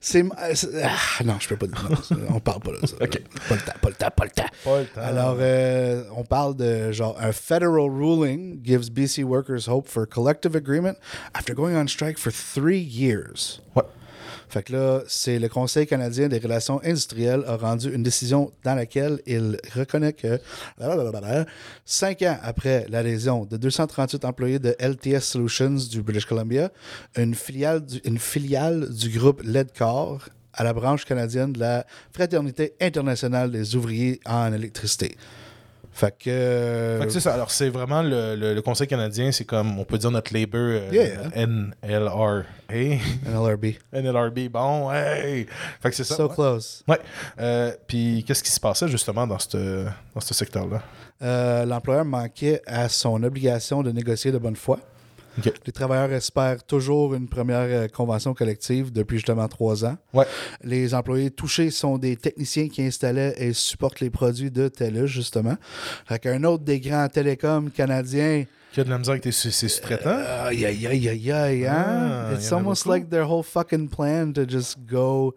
C'est. ah, non, je peux pas non, on parle pas de ça. Ok. Pas le temps, pas temps, pas le temps. Pas le temps. Alors, euh, on parle de genre un federal ruling gives BC workers hope for collective agreement after going on strike for three years. Ouais. Fait que là, c'est le Conseil canadien des relations industrielles a rendu une décision dans laquelle il reconnaît que cinq ans après l'adhésion de 238 employés de LTS Solutions du British Columbia, une filiale du, une filiale du groupe Ledcor à la branche canadienne de la Fraternité internationale des ouvriers en électricité. Fait que... Fait que c'est ça. Alors, c'est vraiment le, le- le Conseil canadien, c'est comme, on peut dire notre labor euh, Yeah. NLR. Hey, NLRB. NLRB, bon, hey! Fait que c'est ça. So ouais. close. Ouais. Euh, Puis, qu'est-ce qui se passait justement dans ce dans secteur-là? Euh, L'employeur manquait à son obligation de négocier de bonne foi. Les travailleurs espèrent toujours une première euh, convention collective depuis justement trois ans. Ouais. Les employés touchés sont des techniciens qui installaient et supportent les produits de TELUS, justement. Fait qu'un autre des grands télécoms canadiens, Qui a de la misère avec tes sous-traitants? aïe, aïe, aïe, aïe, aïe, hein? Ah, It's almost like their whole fucking plan to just go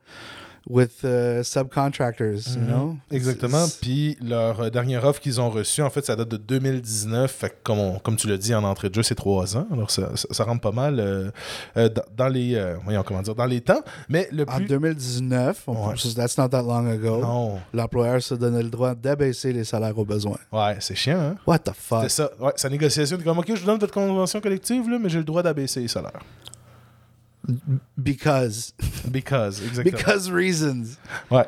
with uh, subcontractors, you know? Exactement. Puis leur euh, dernière offre qu'ils ont reçue, en fait, ça date de 2019. Fait que comme, on- comme tu l'as dit, en entrée de jeu, c'est trois ans. Alors ça, ça, ça rentre pas mal euh, euh, dans, dans les euh, voyons, comment dire, dans les temps. Mais le En plus. 2019, on- Ouais. that's not that long ago, l'employeur se donnait le droit d'abaisser les salaires aux besoins. Ouais, c'est chiant, hein? What the fuck? C'est ça. Ouais, sa négociation, comme, OK, je vous donne votre convention collective, là, mais j'ai le droit d'abaisser les salaires. Because. Because, exactement. Because reasons. Ouais.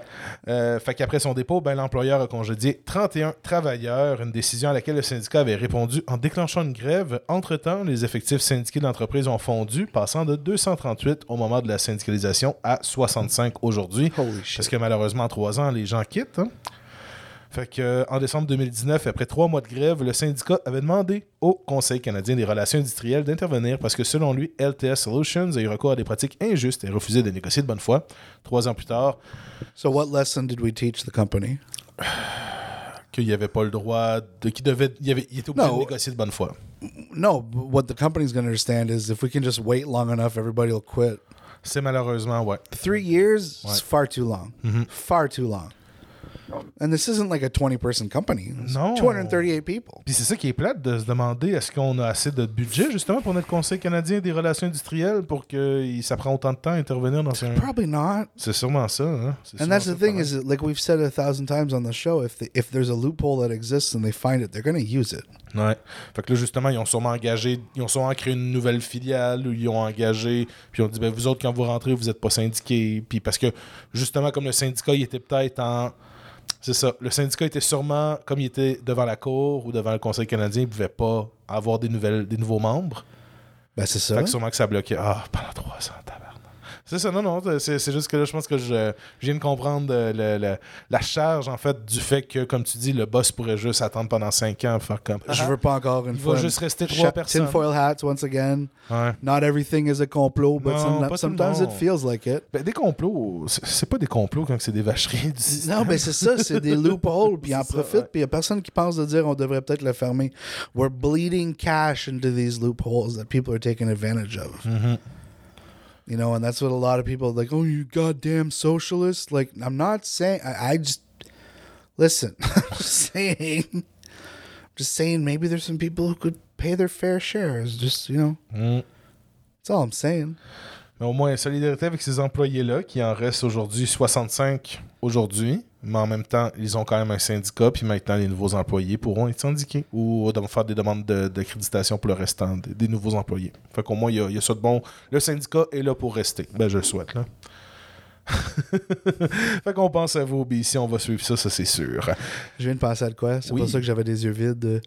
Euh, fait qu'après son dépôt, ben, l'employeur a congédié 31 travailleurs, une décision à laquelle le syndicat avait répondu en déclenchant une grève. Entre-temps, les effectifs syndiqués de l'entreprise ont fondu, passant de 238 au moment de la syndicalisation à 65 aujourd'hui. Parce que malheureusement, en trois ans, les gens quittent. hein. Fait que, euh, en décembre 2019, après trois mois de grève, le syndicat avait demandé au Conseil canadien des relations industrielles d'intervenir parce que, selon lui, LTS Solutions a eu recours à des pratiques injustes et refusé de négocier de bonne foi. Trois ans plus tard, So, what lesson did we teach the company? qu'il n'y avait pas le droit de. qu'il devait. Il, avait, il était obligé de négocier de bonne foi. No, what the company's going to understand is if we can just wait long enough, everybody will quit. C'est malheureusement, ouais. Three years is Ouais. far too long. Far too long. And this isn't like a 20 person company. It's No. 238 people. Puis c'est ça qui est plate de se demander est-ce qu'on a assez de budget justement pour notre Conseil canadien des relations industrielles pour que ça prend autant de temps à intervenir dans un. Probably not. C'est sûrement ça. Hein? C'est And that's the thing is, that, like we've said a thousand times on the show, if the, if there's a loophole that exists and they find it, they're going to use it. Ouais. Fait que là, justement, ils ont sûrement engagé, ils ont sûrement créé une nouvelle filiale où ils ont engagé, puis ils ont dit, ben, vous autres, quand vous rentrez, vous n'êtes pas syndiqués. Puis parce que, justement, comme le syndicat, il était peut-être en. C'est ça. Le syndicat était sûrement, comme il était devant la Cour ou devant le Conseil canadien, il ne pouvait pas avoir des, nouvelles, des nouveaux membres. Ben, c'est ça. Fait que sûrement que ça bloquait. Ah, pendant trois ans, tabarnak. C'est ça, non, non. C'est c'est juste que là, je pense que je, je viens de comprendre euh, le- le- la charge, en fait, du fait que, comme tu dis, le boss pourrait juste attendre pendant cinq ans pour faire comme. Je veux pas encore une Il fois. va juste rester trois personnes. Tinfoil hats once again. Ouais. Not everything is a complot, but Non, some- sometimes it feels like it. Ben, des complots, c'est pas des complots quand c'est des vacheries du système. Non, ben c'est ça, c'est des loopholes, puis en ouais. puis il n'y a personne qui pense de dire on devrait peut-être le fermer. We're bleeding cash into these loopholes that people are taking advantage of. Mhm. You know, and that's what a lot of people are like, oh, you goddamn socialist. Like, I'm not saying, I, I just, listen, I'm just saying, I'm just saying maybe there's some people who could pay their fair share. It's just, you know, Mm. that's all I'm saying. Au moins, solidarité avec ces employés-là, qui en restent aujourd'hui 65 aujourd'hui, mais en même temps, ils ont quand même un syndicat, puis maintenant, les nouveaux employés pourront être syndiqués ou faire des demandes de- d'accréditation pour le restant des, nouveaux employés. Fait qu'au moins, il y, a- y a ça de bon. Le syndicat est là pour rester. Ben, je le souhaite, là. fait qu'on pense à vous, BC, on va suivre ça, ça c'est sûr. Je viens de penser à de quoi? C'est Oui. pour ça que j'avais des yeux vides.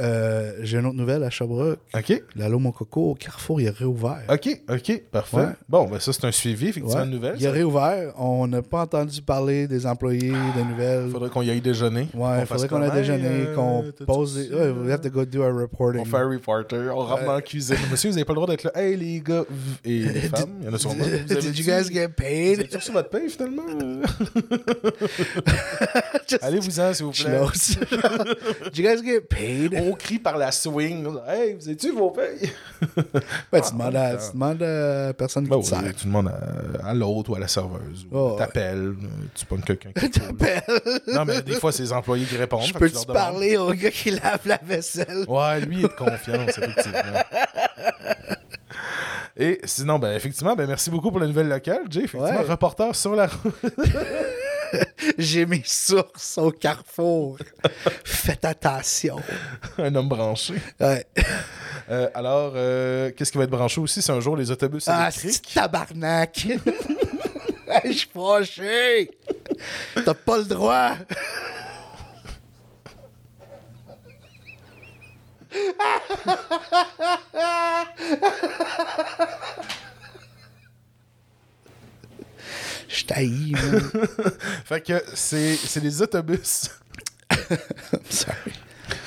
Euh, J'ai une autre nouvelle à Sherbrooke. OK? L'Allo Mon Coco au Carrefour, il est réouvert. OK, OK, parfait. Ouais. Bon, ben ça, c'est un suivi, effectivement, Ouais. de nouvelles. Il est réouvert. On n'a pas entendu parler des employés, des nouvelles. Faudrait qu'on y aille déjeuner. Ouais, il Qu'on faudrait qu'on aille déjeuner, qu'on euh, t'as-tu pose des. Ouais, we have to go do our reporting. On fait un reporter, on rentre dans la cuisine. Monsieur, vous n'avez pas le droit d'être là. Hey les gars et les femmes, il y en a sûrement. Did you guys get paid? Reçu votre paye finalement? Allez-vous-en, s'il vous plaît. You guys get paid? On crie par la swing. Hey, vous avez-tu vos payes? Tu demandes à, tu demandes à la personne qui Ben te oui, tu demandes à, à l'autre ou à la serveuse. Oh. T'appelles, tu pognes quelqu'un. qui cool. non, mais des fois, c'est les employés qui répondent. Je peux-tu parler au gars qui lave la vaisselle? Ouais, lui il est de confiance, effectivement. Et sinon, ben, effectivement, ben, merci beaucoup pour la nouvelle locale, Jay. Effectivement, Ouais. reporter sur la route. J'ai mes sources au carrefour. Faites attention. un homme branché. Ouais. Euh, alors, euh, qu'est-ce qui va être branché aussi? C'est un jour les autobus Ah, électriques. c'est tabarnak. Je suis fâché. T'as pas le droit. Je t'haïs. Fait que c'est les autobus. I'm sorry.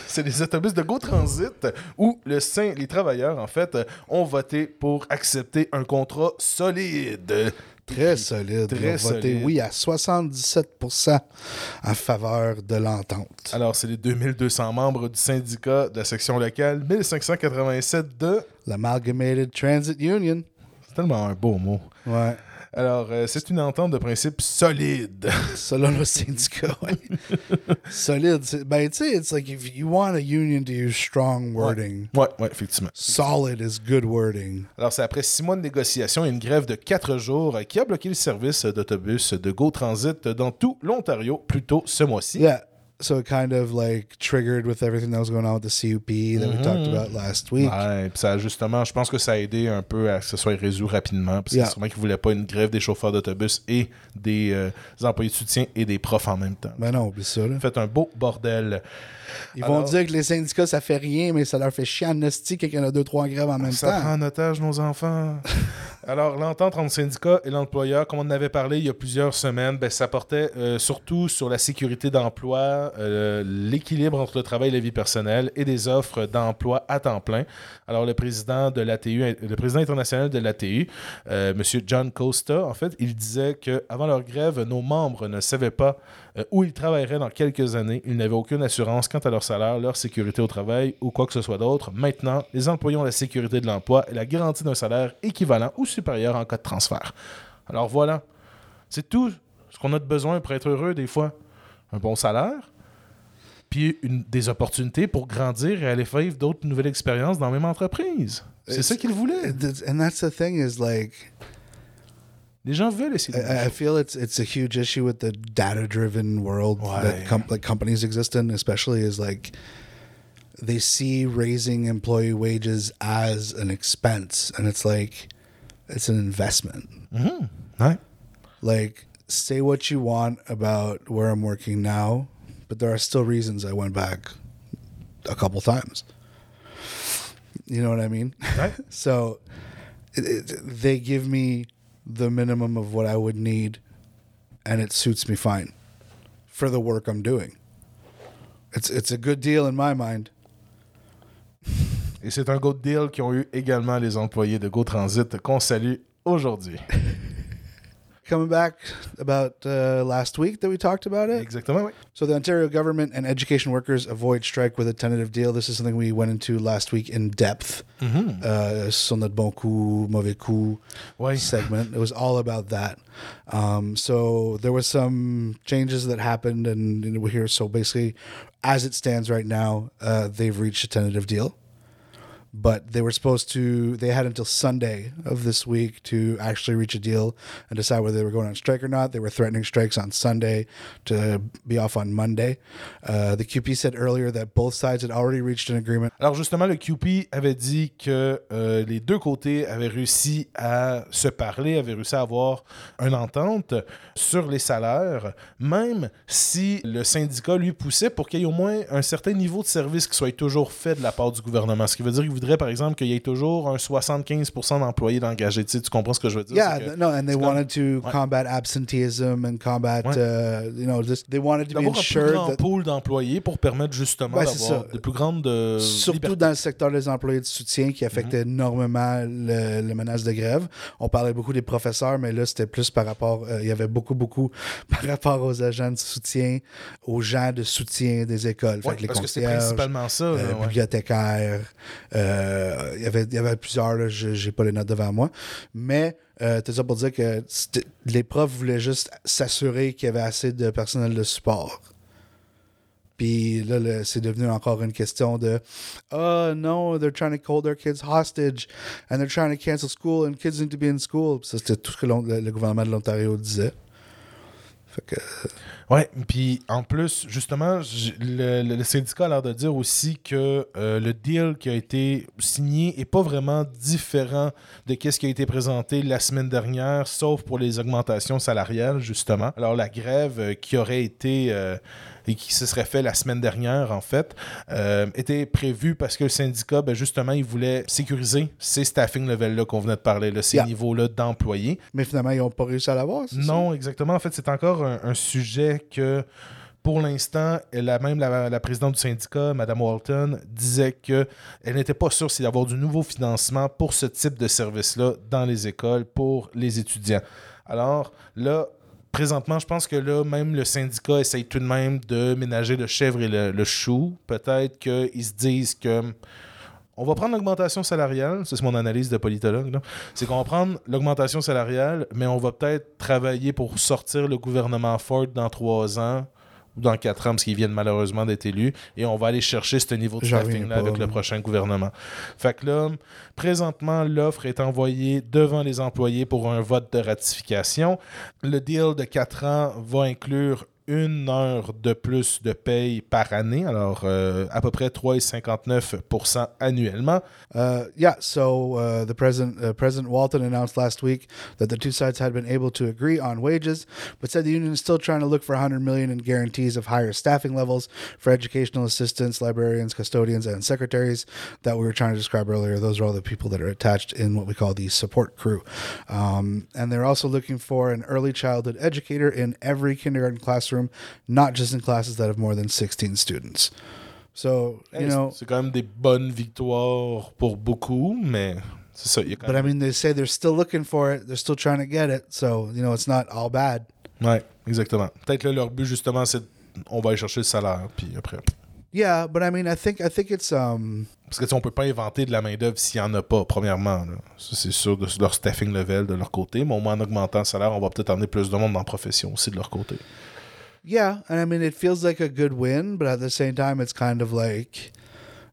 C'est les autobus de Go Transit où le Saint, les travailleurs, en fait, ont voté pour accepter un contrat solide. Très solide. Très ont voté solide. oui à 77% en faveur de l'entente. Alors, c'est les 2200 membres du syndicat de la section locale, 1587 de... L'Amalgamated Transit Union. C'est tellement un beau mot. Ouais. Alors, euh, c'est une entente de principe solide. Selon le syndicat, ouais. Solide. c'est- Ben, tu sais, it's like if you want a union to use strong wording, Ouais, ouais, effectivement. solid is good wording. Alors, c'est après six mois de négociations et une grève de quatre jours qui a bloqué le service d'autobus de Go Transit dans tout l'Ontario plus tôt ce mois-ci. Yeah. So it kind of like triggered with everything that was going on with the CUP that we talked about last week. Ouais, puis ça, justement, je pense que ça a aidé un peu à que ce soit résolu rapidement, parce que Yeah. sûrement qu'ils voulaient pas une grève des chauffeurs d'autobus et des, euh, des employés de soutien et des profs en même temps. Ben non, oublie ça, là. Faites un beau bordel. Ils vont Alors- dire que les syndicats, ça fait rien, mais ça leur fait chier en qu'il y en a deux, trois grèves en même Ça prend temps. en otage nos enfants. Alors, l'entente entre le syndicat et l'employeur, comme on en avait parlé il y a plusieurs semaines, ben, ça portait euh, surtout sur la sécurité d'emploi, euh, l'équilibre entre le travail et la vie personnelle et des offres d'emploi à temps plein. Alors, le président de l'ATU, le président international de l'ATU, euh, M. John Costa, en fait, il disait qu'avant leur grève, nos membres ne savaient pas euh, où ils travailleraient dans quelques années. Ils n'avaient aucune assurance quant à leur salaire, leur sécurité au travail ou quoi que ce soit d'autre. Maintenant, les employés ont la sécurité de l'emploi et la garantie d'un salaire équivalent ou supérieur en cas de transfert. Alors voilà, c'est tout ce qu'on a de besoin pour être heureux des fois. Un bon salaire, puis une- des opportunités pour grandir et aller vivre d'autres nouvelles expériences dans la même entreprise. C'est ça qu'ils voulaient. And that's the thing is like, Les gens veulent essayer de... I, I feel it's it's a huge issue with the data driven world Ouais. that com- like companies exist in, especially is like they see raising employee wages as an expense, and it's like it's an investment. Mm-hmm. Right? Like say what you want about where I'm working now, but there are still reasons I went back a couple times. You know what I mean? Right. So it, it, they give me the minimum of what I would need, and it suits me fine for the work I'm doing. It's it's a good deal in my mind. Et c'est un good deal qu'ils ont eu également les employés de Go Transit qu'on salue aujourd'hui. Coming back about uh, last week that we talked about it. Oui. So the Ontario government and education workers avoid strike with a tentative deal. This is something we went into last week in depth. Uh, sur notre bon coup, mauvais coup segment. It was all about that. Um, so there was some changes that happened, and, and we're here. So basically, as it stands right now, uh, they've reached a tentative deal. But they were supposed to. They had until Sunday of this week to actually reach a deal and decide whether they were going on strike or not. They were threatening strikes on Sunday to be off on Monday. Uh, the QP said earlier that both sides had already reached an agreement. Alors justement, le QP avait dit que euh, les deux côtés avaient réussi à se parler, avaient réussi à avoir une entente sur les salaires, même si le syndicat lui poussait pour qu'il y ait au moins un certain niveau de service qui soit toujours fait de la part du gouvernement. Ce qui veut dire qu'il voudrait par exemple, qu'il y ait toujours un 75% d'employés d'engagés. Tu, sais, tu comprends ce que je veux dire? Yeah, que no, and they c'est comme- wanted to Ouais. combat absenteeism and combat, Ouais. uh, you know, this, they wanted to be D'avoir un plus grand that pool d'employés pour permettre justement Ouais, d'avoir de plus grandes euh, Surtout libertés. dans le secteur des employés de soutien qui Mhm. affectait énormément le, le menace de grève. On parlait beaucoup des professeurs, mais là, c'était plus par rapport. euh, il y avait beaucoup, beaucoup par rapport aux agents de soutien, aux gens de soutien des écoles. Fait Ouais, que les parce que c'est principalement ça. euh, bibliothécaires. euh, il, y avait, il y avait plusieurs, je n'ai pas les notes devant moi. Mais euh, tout ça pour dire que les profs voulaient juste s'assurer qu'il y avait assez de personnel de support. Puis là, c'est devenu encore une question de Oh no, they're trying to hold their kids hostage and they're trying to cancel school and kids need to be in school. Puis ça, c'était tout ce que le gouvernement de l'Ontario disait. Fait que, Ouais, puis en plus, justement, le, syndicat a l'air de dire aussi que euh, le deal qui a été signé est pas vraiment différent de ce qui a été présenté la semaine dernière, sauf pour les augmentations salariales, justement. Alors, la grève euh, qui aurait été euh, et qui se serait fait la semaine dernière, en fait, euh, était prévue parce que le syndicat, ben, justement, il voulait sécuriser ces staffing levels-là qu'on venait de parler, là, ces Yeah. niveaux-là d'employés. mais finalement, ils n'ont pas réussi à l'avoir. c'est ça? Non, exactement. En fait, c'est encore un, un sujet que, pour l'instant, même la, la présidente du syndicat, Mme Walton, disait que elle n'était pas sûre s'il y avoir du nouveau financement pour ce type de service-là dans les écoles pour les étudiants. Alors là, présentement, je pense que là, même le syndicat essaye tout de même de ménager le chèvre et le, chou. Peut-être qu'ils se disent que on va prendre l'augmentation salariale, c'est mon analyse de politologue, c'est qu'on va prendre l'augmentation salariale, mais on va peut-être travailler pour sortir le gouvernement Ford dans trois ans dans quatre ans, parce qu'ils viennent malheureusement d'être élus, et on va aller chercher ce niveau de staffing-là avec le prochain gouvernement. Fait que là, présentement, l'offre est envoyée devant les employés pour un vote de ratification. Le deal de quatre ans va inclure une heure de plus de paye par année, alors euh, à peu près 3,59% annuellement. Uh, yeah, so uh, the president, uh, President Walton announced last week that the two sides had been able to agree on wages, but said the union is still trying to look for 100 million in guarantees of higher staffing levels for educational assistants, librarians, custodians, and secretaries that we were trying to describe earlier. Those are all the people that are attached in what we call the support crew, um, and they're also looking for an early childhood educator in every kindergarten classroom, not just in classes that have more than 16 students. So you know. c'est quand même des bonnes victoires pour beaucoup, mais c'est ça. y But I même- mean, they say they're still looking for it. They're still trying to get it. So, you know, it's not all bad. Ouais, exactement. Peut-être là, leur but, justement, c'est on va aller chercher le salaire, puis après. Yeah, but I mean, I think I think it's um Parce que tu sais, on peut pas inventer de la main-d'œuvre s'il n'y en a pas, premièrement. là. Ça, c'est sûr de leur staffing level de leur côté, mais au moins en augmentant le salaire, on va peut-être amener plus de monde dans la profession aussi de leur côté. Yeah, and I mean, it feels like a good win, but at the same time, it's kind of like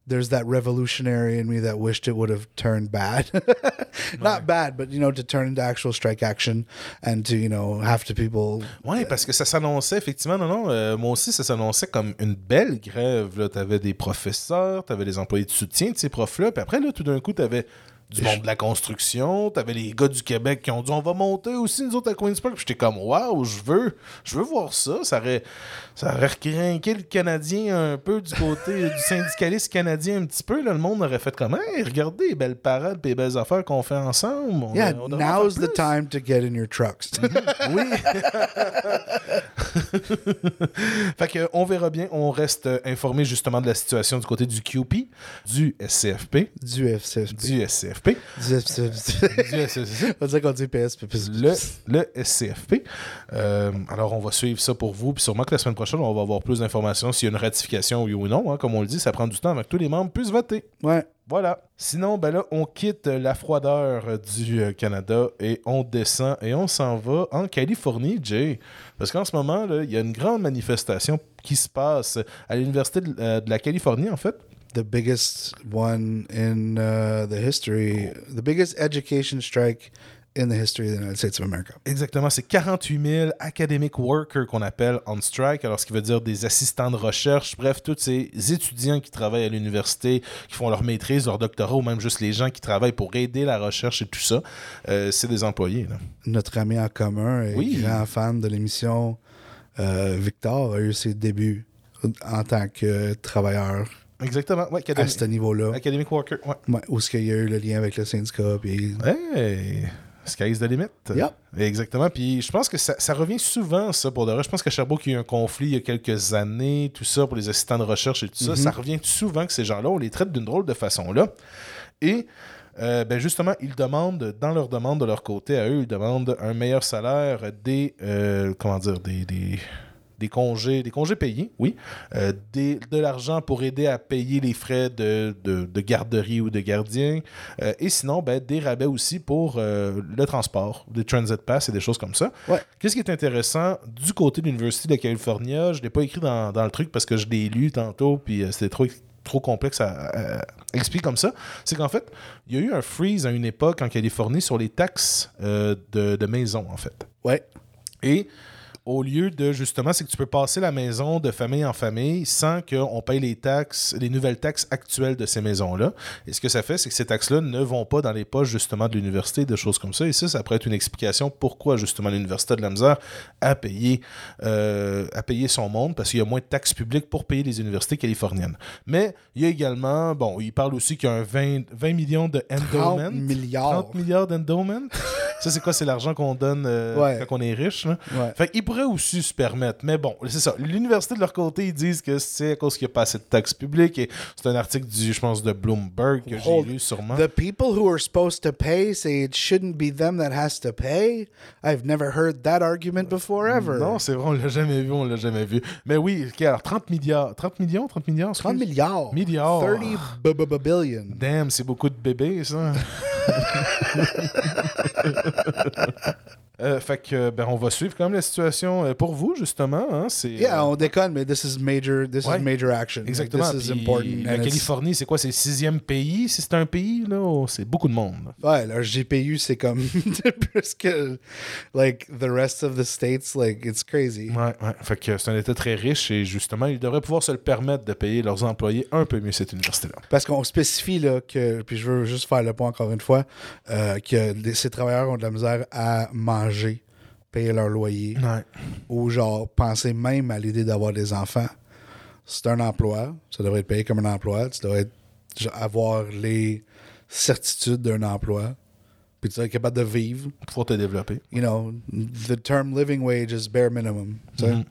there's that revolutionary in me that wished it would have turned bad. Not bad, but you know, to turn into actual strike action and to you know have to people. Oui, parce que ça s'annonçait, effectivement, non, non, euh, moi aussi, ça s'annonçait comme une belle grève. Tu avais des professeurs, tu avais des employés de soutien de ces profs-là, puis après, là, tout d'un coup, tu avais du monde de la construction, tu avais les gars du Québec qui ont dit on va monter aussi, nous autres, à Queen's Park. Puis j'étais comme, waouh, je veux, je veux voir ça. Ça aurait, ça aurait recrinqué le Canadien un peu du côté du syndicaliste canadien un petit peu. Là, le monde aurait fait comme, hey, regardez les belles parades et les belles affaires qu'on fait ensemble. On- Yeah, on now's the time to get in your trucks. Oui. fait que on verra bien. On reste euh, informé justement de la situation du côté du QP, du SCFP, du FCFP. du SCFP, Du FCFP. du SCFP, On dirait qu'on dit PSP. le, le SCFP. Euh, alors, on va suivre ça pour vous. Puis sûrement que la semaine prochaine, on va avoir plus d'informations s'il y a une ratification, oui ou non. hein. Comme on le dit, ça prend du temps avant que tous les membres puissent voter. Ouais. Voilà. Sinon, ben là, on quitte la froideur euh, du Canada et on descend et on s'en va en Californie, Jay. Parce qu'en ce moment, là, il y a une grande manifestation qui se passe à l'Université de, euh, de la Californie, en fait. the biggest one in uh, the history, the biggest education strike in the history of the United States of America. Exactement, c'est 48 000 academic workers qu'on appelle on strike, alors ce qui veut dire des assistants de recherche, bref, tous ces étudiants qui travaillent à l'université, qui font leur maîtrise, leur doctorat, ou même juste les gens qui travaillent pour aider la recherche et tout ça, euh, c'est des employés. là. Notre ami en commun et Oui. grand fan de l'émission, Victor, a eu ses débuts en tant que travailleur Exactement. Ouais, à ce niveau-là. Academic Walker. Ouais. Ouais, où est-ce qu'il y a eu le lien avec le syndicat. Puis... Hey, sky's the limit. Yep. Exactement. Puis je pense que ça, ça revient souvent, ça, pour de vrai. Je pense qu'à Sherbrooke, il y a eu un conflit il y a quelques années, tout ça, pour les assistants de recherche et tout ça. Ça revient souvent que ces gens-là, on les traite d'une drôle de façon-là. Et. Euh, ben justement, ils demandent, dans leur demande de leur côté à eux, ils demandent un meilleur salaire, des, euh, comment dire, des, des, des congés, des congés payés, oui, euh, des- de l'argent pour aider à payer les frais de, de- de garderie ou de gardien, et sinon, ben, des rabais aussi pour le transport, des transit pass et des choses comme ça. Ouais. Qu'est-ce qui est intéressant du côté de l'Université de California, je ne l'ai pas écrit dans, dans le truc parce que je l'ai lu tantôt, puis c'était trop, trop complexe à, à- à expliquer comme ça, c'est qu'en fait, il y a eu un freeze à une époque en Californie sur les taxes euh, de, de maison, en fait. Ouais. Et au lieu de justement, c'est que tu peux passer la maison de famille en famille sans qu'on paye les taxes, les nouvelles taxes actuelles de ces maisons-là. Et ce que ça fait, c'est que ces taxes-là ne vont pas dans les poches justement de l'université, de choses comme ça. Et ça, ça pourrait être une explication pourquoi justement l'université de la misère a payé, euh, a payé son monde parce qu'il y a moins de taxes publiques pour payer les universités californiennes. Mais il y a également, bon, il parle aussi qu'il y a un 20, 20 millions de 30 endowment. milliards. 30 milliards d'endowment. ça, c'est quoi? C'est l'argent qu'on donne euh, Ouais. quand on est riche. là. Ouais. Fait qu'ils pourraient aussi se permettre. Mais bon, c'est ça. L'université, de leur côté, ils disent que c'est à cause qu'il n'y a pas assez de taxes publiques. Et c'est un article, du, je pense, de Bloomberg que j'ai lu sûrement. The people who are supposed to pay say it shouldn't be them that has to pay. I've never heard that argument before ever. Non, c'est vrai, on l'a jamais vu, on l'a jamais vu. Mais oui, ok, alors 30 milliards. 30 millions, 30 millions? 30 excuse. milliards. Milliards. 30 b- b- b- billion. Damn, c'est beaucoup de bébés, ça. Euh, fait que, ben, on va suivre quand même la situation euh, pour vous, justement. Hein, c'est, Yeah, euh, on déconne, mais this is major. This Ouais. is major action. Like, Exactement. This is Puis, important. La Californie, c'est quoi? C'est le sixième pays? Si c'est un pays, là, oh, c'est beaucoup de monde. Ouais, leur GPU, c'est comme plus que like the rest of the states. Like it's crazy. Ouais, ouais. Fait que c'est un État très riche et justement, ils devraient pouvoir se le permettre de payer leurs employés un peu mieux cette université-là. Parce qu'on spécifie là que, puis je veux juste faire le point encore une fois, euh, que les- ces travailleurs ont de la misère à manger, payer leur loyer, Ouais. ou genre penser même à l'idée d'avoir des enfants. C'est un emploi, ça devrait être payé comme un emploi, tu devrais être- genre, avoir les certitudes d'un emploi, puis tu dois être capable de vivre. Pour te développer. You know, the term living wage is bare minimum. sais. Mhm.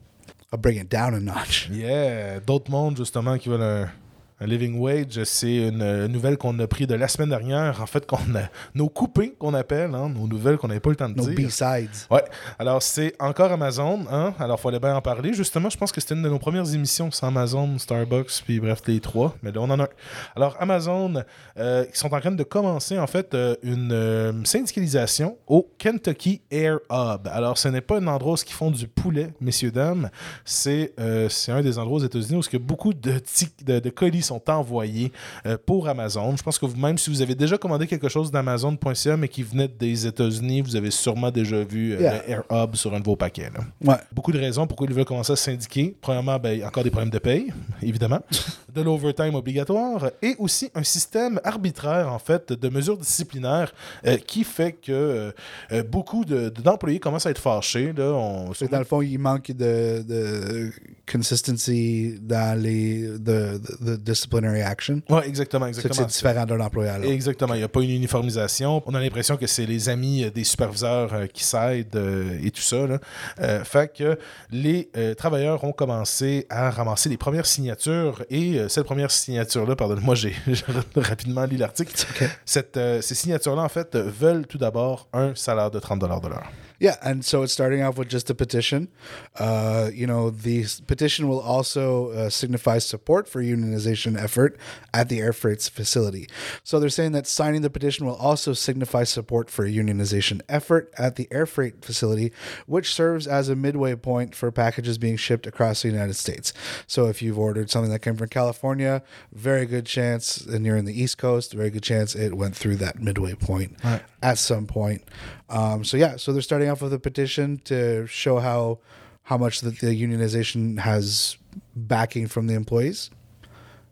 I'll bring it down a notch. Yeah. D'autres mondes, justement, qui veulent un, un living wage, c'est une euh, nouvelle qu'on a pris de la semaine dernière. En fait, qu'on a nos coupés qu'on appelle, hein, nos nouvelles qu'on n'avait pas eu le temps de No dire. B-sides. Ouais. Alors, c'est encore Amazon. Hein? Alors, il fallait bien en parler. Justement, je pense que c'était une de nos premières émissions. C'est Amazon, Starbucks, puis bref, les trois. Mais là, on en a un. Alors, Amazon, euh, ils sont en train de commencer, en fait, euh, une euh, syndicalisation au Kentucky Air Hub. Alors, ce n'est pas un endroit où ils font du poulet, messieurs, dames. C'est un des endroits aux États-Unis où il y a beaucoup de, de, de colis sont envoyés euh, pour Amazon. Je pense que vous-même, si vous avez déjà commandé quelque chose d'Amazon.ca, mais qui venait des États-Unis, vous avez sûrement déjà vu euh, Yeah. Air Hub sur un de vos paquets. là. Ouais. Beaucoup de raisons pourquoi ils veulent commencer à syndiquer. Premièrement, ben, encore des problèmes de paye, évidemment. de l'overtime obligatoire et aussi un système arbitraire, en fait, de mesures disciplinaires euh, qui fait que euh, beaucoup de- d'employés commencent à être fâchés. Là, on, dans le fond, il manque de, de consistency dans les de, de- de disciplinary action. Ouais, exactement, exactement. c'est différent d'un employé à l'autre. Exactement, il n'y a pas une uniformisation. On a l'impression que c'est les amis euh, des superviseurs euh, qui s'aident euh, et tout ça. Là. Euh, fait que les euh, travailleurs ont commencé à ramasser les premières signatures et cette première signature-là, pardonne-moi, j'ai j'ai rapidement lu l'article. Cette, ces signatures-là, en fait, veulent tout d'abord un salaire de 30 de l'heure. Yeah, and so it's starting off with just a petition. Uh, you know, the petition will also uh, signify support for unionization effort at the air freight facility. So they're saying that signing the petition will also signify support for unionization effort at the air freight facility, which serves as a midway point for packages being shipped across the United States. So if you've ordered something that came from California, very good chance, and you're in the East Coast, very good chance it went through that midway point Right. At some point. Um, so yeah, so they're starting off with a petition to show how how much the, the unionization has backing from the employees,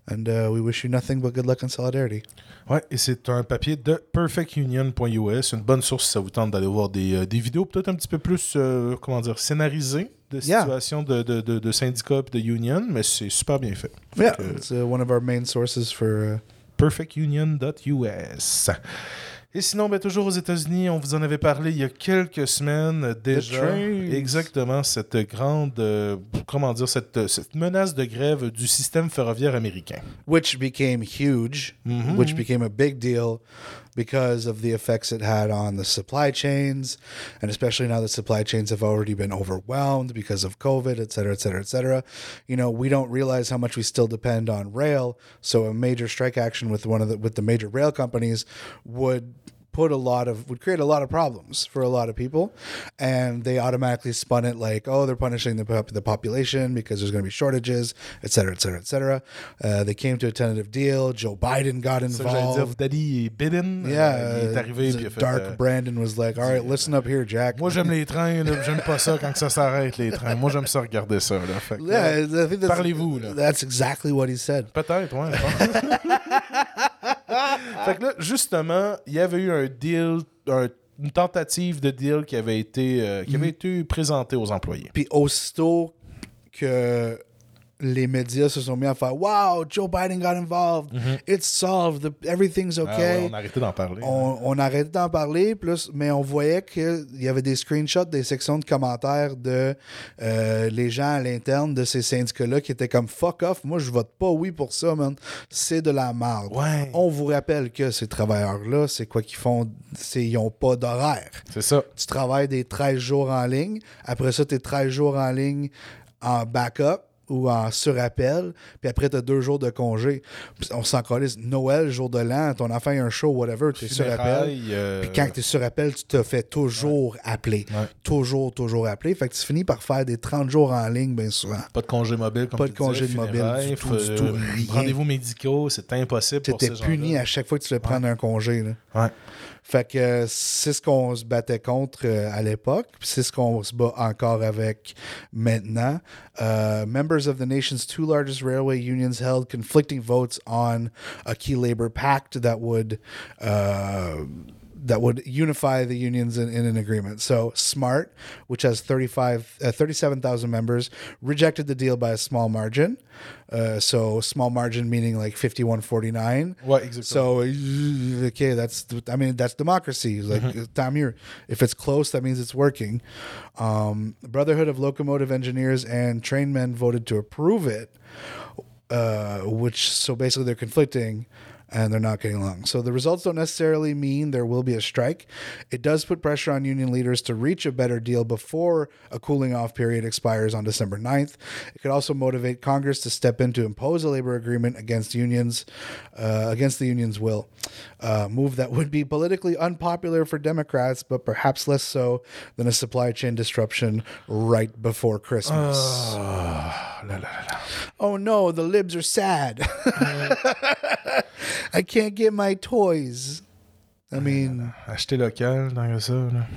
and uh, we wish you nothing but good luck and solidarity. Ouais, et c'est un papier de perfectunion.us, une bonne source si ça vous tente d'aller voir des, euh, des vidéos peut-être un petit peu plus, euh, comment dire, scénarisées de Yeah. de, de, de, de syndicat et de union, mais c'est super bien fait. Yeah, it's uh, one of our main sources for. Uh, perfectunion.us. Et sinon, ben, toujours aux États-Unis, on vous en avait parlé il y a quelques semaines euh, déjà. Exactement, cette grande, euh, comment dire, cette, cette menace de grève du système ferroviaire américain. which became huge, Mhm. which became a big deal because of the effects it had on the supply chains, and especially now the supply chains have already been overwhelmed because of COVID, et cetera, et cetera, et cetera. You know, we don't realize how much we still depend on rail. So a major strike action with one of the with the major rail companies would put a lot of would create a lot of problems for a lot of people and they automatically spun it like oh they're punishing the, pop- the population because there's going to be shortages et cetera et cetera et cetera uh, they came to a tentative deal joe biden got C'est ça que j'allais dire, involved Daddy Biden, euh, yeah il est arrivé puis il a fait, dark euh, brandon was like all right listen up here jack Moi, j'aime les trains, là, j'aime pas ça quand que ça s'arrête, les trains. Moi, j'aime ça regarder ça. Là. Fait que, yeah, I think that's, Parlez-vous, là. that's exactly what he said Peut-être, ouais. fait que là, justement, il y avait eu un deal, un- une tentative de deal qui avait été, euh, qui avait été présentée aux employés. Puis aussitôt que les médias se sont mis à faire Wow, Joe Biden got involved. It's solved. The- everything's Mm-hmm. Ah okay. ouais, on a arrêté d'en parler. on, on arrêtait d'en parler, plus, mais on voyait qu'il y avait des screenshots des sections de commentaires de euh, les gens à l'interne de ces syndicats-là qui étaient comme fuck off, moi je vote pas oui pour ça, man. C'est de la merde. Ouais. On vous rappelle que ces travailleurs-là, c'est quoi qu'ils font? C'est, ils ont pas d'horaire. C'est ça. Tu travailles des 13 jours en ligne. Après ça, tu es 13 jours en ligne en backup ou en surappel. Puis après, tu as deux jours de congé. Puis on s'en calisse. Noël, jour de l'an, ton enfant a un show, whatever, tu es surappel. Funérailles, euh, Puis quand tu es surappel, tu te fais toujours appeler. Ouais. Toujours, toujours appeler. Fait que tu finis par faire des 30 jours en ligne, bien souvent. Pas de congé mobile, comme Pas de congé disais, de mobile, du tout, du tout, euh, rien. Rendez-vous médicaux, c'est impossible Tu étais puni à chaque fois que tu devais prendre un congé. Là. Ouais. Fait que c'est ce qu'on se battait contre euh, à l'époque, c'est ce qu'on se bat encore avec maintenant. Uh, members of the nation's two largest railway unions held conflicting votes on a key labor pact that would uh, that would unify the unions in, in an agreement. So SMART, which has 35, uh, 37,000 members, rejected the deal by a small margin. Uh, so small margin meaning like 5149. Ouais, exactement. So okay, that's I mean that's democracy. Like damn here, if it's close, that means it's working. Um, Brotherhood of Locomotive Engineers and Trainmen voted to approve it, uh, which so basically they're conflicting and they're not getting along. So the results don't necessarily mean there will be a strike. It does put pressure on union leaders to reach a better deal before a cooling off period expires on December 9th. It could also motivate Congress to step in to impose a labor agreement against unions, uh, against the union's will. A move that would be politically unpopular for Democrats, but perhaps less so than a supply chain disruption right before Christmas. Là, là, là, là. Oh no, the libs are sad. I can't get my toys. I mean, ah, ah, Acheter local, dans ça. Là.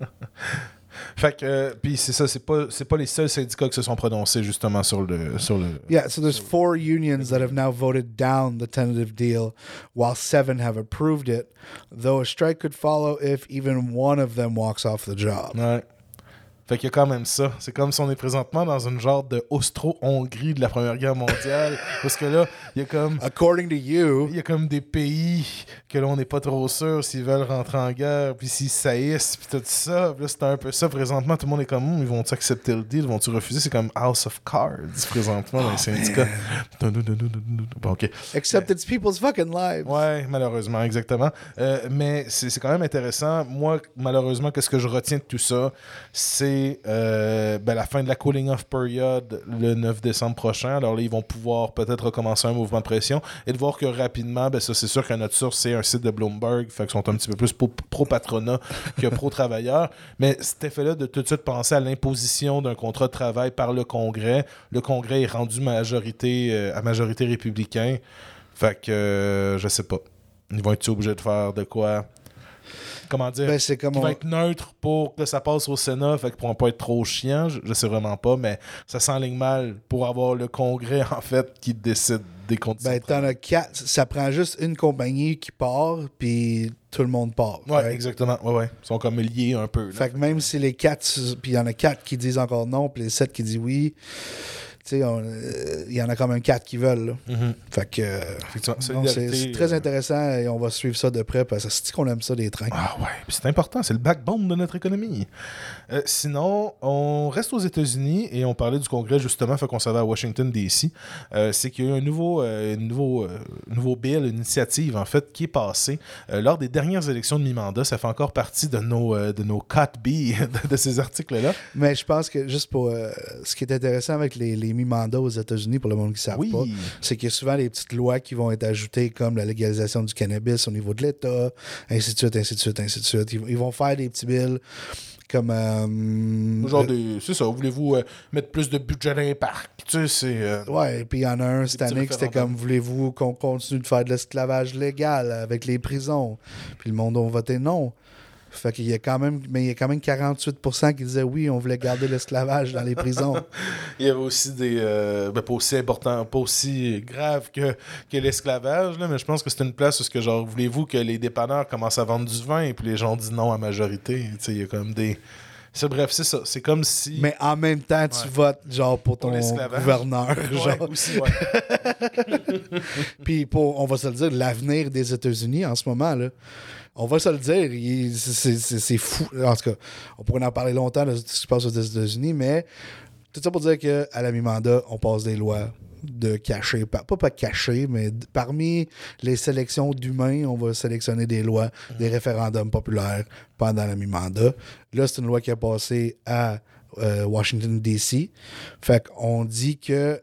fait que, euh, puis c'est ça, c'est pas, c'est pas les seuls syndicats qui se sont prononcés justement sur le. Sur le yeah, so there's four unions that have now voted down the tentative deal, while seven have approved it, though a strike could follow if even one of them walks off the job. Ouais. Fait qu'il y a quand même ça. C'est comme si on est présentement dans une genre de Austro-Hongrie de la Première Guerre mondiale. parce que là, il y a comme. According to you, Il y a comme des pays que là, on n'est pas trop sûr s'ils veulent rentrer en guerre, puis s'ils saillissent, puis tout ça. Puis là, c'est un peu ça. Présentement, tout le monde est comme, Hum, ils vont-tu accepter le deal, vont-tu refuser? C'est comme House of Cards, présentement, dans les syndicats. Bon, ok. except it's people's fucking lives. Ouais, malheureusement, exactement. Euh, mais c'est c'est quand même intéressant. Moi, malheureusement, qu'est-ce que je retiens de tout ça? C'est euh, ben, la fin de la cooling off period le 9 décembre prochain. Alors là, ils vont pouvoir peut-être recommencer un mouvement de pression et de voir que rapidement, ben, ça, c'est sûr que notre source, c'est un site de Bloomberg. Fait qu'ils sont un petit peu plus pro- pro-patronat que pro-travailleur. Mais cet effet-là de tout de suite penser à l'imposition d'un contrat de travail par le Congrès, le Congrès est rendu majorité, euh, à majorité républicain. Fait que euh, je sais pas. Ils vont être obligés de faire de quoi Comment dire Ben, c'est comme Qui on- va être neutre pour que ça passe au Sénat, fait qu'ils pourront pas être trop chiants. Je, je sais vraiment pas, mais ça s'enligne mal pour avoir le Congrès en fait qui décide des conditions. Ben, t'en as quatre. Ça prend juste une compagnie qui part, puis tout le monde part. Ouais, right? exactement. Ouais, ouais. Ils sont comme liés un peu. là. Fait que même si les quatre, puis il y en a quatre qui disent encore non, puis les sept qui disent oui, tu sais, on- euh, il y en a quand même quatre qui veulent. là. Mhm. Fait que. euh, c'est très euh, intéressant et on va suivre ça de près parce que c'est qu'on aime ça, les trains? Ah ouais, puis c'est important, c'est le backbone de notre économie. Euh, sinon, on reste aux États-Unis et on parlait du Congrès justement, fait qu'on s'en va à Washington DC. Euh, c'est qu'il y a eu un nouveau, euh, nouveau, euh, nouveau bill, une initiative en fait, qui est passée euh, lors des dernières élections de mi-mandat. Ça fait encore partie de nos, euh, de nos 4 B de, de ces articles-là. Mais je pense que juste pour. euh, ce qui est intéressant avec les, les mi-mandats aux États-Unis, pour le monde qui ne savent Oui. pas, c'est qu'il y a souvent des petites lois qui vont être ajoutées, comme la légalisation du cannabis au niveau de l'État, ainsi de suite, ainsi de suite, ainsi de suite. Ils, ils vont faire des petits bills comme. euh, Genre euh, des, c'est ça, voulez-vous euh, mettre plus de budget dans les parcs? Tu sais, c'est... euh, Ouais, et puis il y en a un cette année c'était comme voulez-vous qu'on continue de faire de l'esclavage légal avec les prisons? Puis le monde a voté non. Fait qu'il y a quand même mais il y a quand même 48% qui disaient oui, on voulait garder l'esclavage dans les prisons. Il y avait aussi des. euh, ben, pas aussi important, pas aussi grave que, que l'esclavage, là, mais je pense que c'est une place où, ce que, genre, voulez-vous que les dépanneurs commencent à vendre du vin? Et puis les gens disent non à majorité. Tu sais, il y a comme des. C'est, bref, c'est ça. C'est comme si. mais en même temps, tu Ouais. votes genre pour Pour ton l'esclavage. gouverneur, Ouais, genre. aussi, ouais. Puis pour on va se le dire, l'avenir des États-Unis en ce moment là. On va se le dire, c'est- fou. En tout cas, on pourrait en parler longtemps de ce qui se passe aux États-Unis, mais tout ça pour dire qu'à la mi-mandat, on passe des lois de cacher, pas, pas cacher, mais parmi les sélections d'humains, on va sélectionner des lois, des référendums populaires pendant la mi-mandat. Là, c'est une loi qui a passé à euh, Washington, D.C. Fait qu'on dit que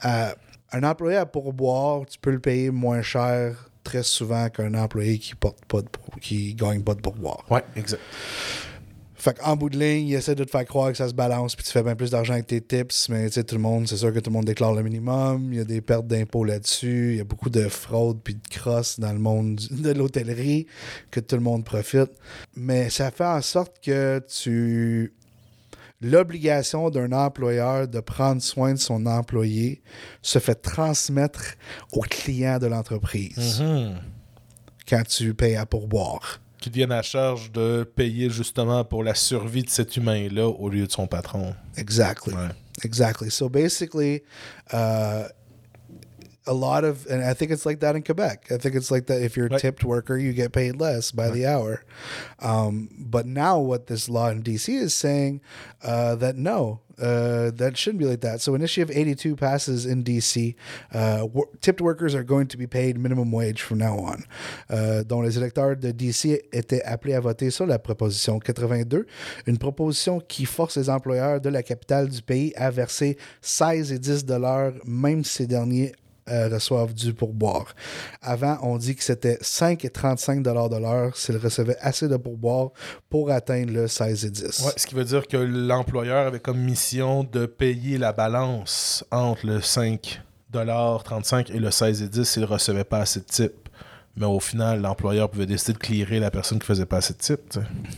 à- un employé à pourboire, tu peux le payer moins cher très souvent qu'un employé qui porte pas de qui gagne pas de pourboire. ouais, exact. Fait qu'en bout de ligne, il essaie de te faire croire que ça se balance puis tu fais bien plus d'argent avec tes tips, mais tu sais, tout le monde, c'est sûr que tout le monde déclare le minimum, il y a des pertes d'impôts là-dessus, il y a beaucoup de fraude puis de crosse dans le monde de l'hôtellerie que tout le monde profite. Mais ça fait en sorte que tu l'obligation d'un employeur de prendre soin de son employé se fait transmettre au client de l'entreprise Mhm. quand tu payes à pourboire. Qui deviennent à charge de payer justement pour la survie de cet humain-là au lieu de son patron. Exactly. Ouais. Exactly. So basically, uh, a lot of, and I think it's like that in Quebec. I think it's like that. If you're a Right. tipped worker, you get paid less by the hour. Um, but now, what this law in DC is saying uh, that no, uh, that shouldn't be like that. So Initiative 82 passes in DC. Uh, wor- tipped workers are going to be paid minimum wage from now on. Euh, dont les électeurs de DC étaient appelés à voter sur la proposition 82, une proposition qui force les employeurs de la capitale du pays à verser 16 et 10 dollars, même si ces derniers euh, reçoivent du pourboire. Avant, on dit que c'était 5 et 35 dollars de l'heure s'ils recevaient assez de pourboire pour atteindre le 16 et 10. Ouais, ce qui veut dire que l'employeur avait comme mission de payer la balance entre le 5 35 et le 16 et 10 s'il ne recevait pas assez de type. Mais au final, l'employeur pouvait décider de clearer la personne qui faisait pas assez de sais.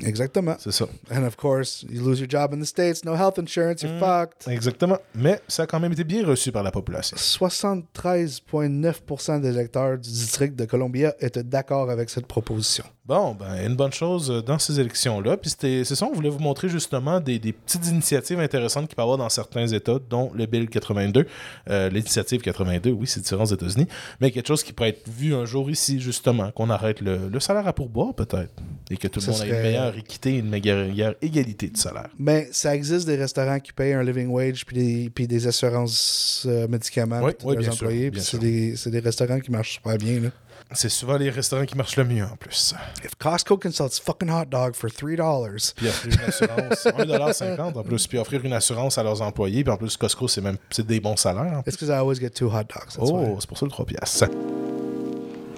Exactement. C'est ça. And of course, you lose your job in the States, no health insurance, you're fucked. Exactement. Mais ça a quand même été bien reçu par la population. 73,9% des électeurs du district de Columbia étaient d'accord avec cette proposition. Bon, ben, une bonne chose euh, dans ces élections-là. Puis c'était- c'est ça, on voulait vous montrer justement des, des petites initiatives intéressantes qu'il peut y avoir dans certains États, dont le Bill 82. Euh, L'initiative 82, oui, c'est différent aux États-Unis, mais quelque chose qui pourrait être vu un jour ici, justement, qu'on arrête le, le salaire à pourboire, peut-être. Et que tout le Ça monde ait une meilleure équité, une meilleure égalité de salaire. Mais ça existe des restaurants qui payent un living wage puis des, puis des assurances euh, médicaments Oui, pour oui, leurs sûr, employés. puis c'est des, c'est des restaurants qui marchent super bien. Là. C'est souvent les restaurants qui marchent le mieux, en plus. If Costco can sell its fucking hot dog for $3, Puis offrir une assurance, 1,50$ en plus, puis offrir une assurance à leurs employés, puis en plus, Costco, c'est même c'est des bons salaires. plus. it's because I always get two hot dogs. Oh, c'est pour ça le 3 piastres.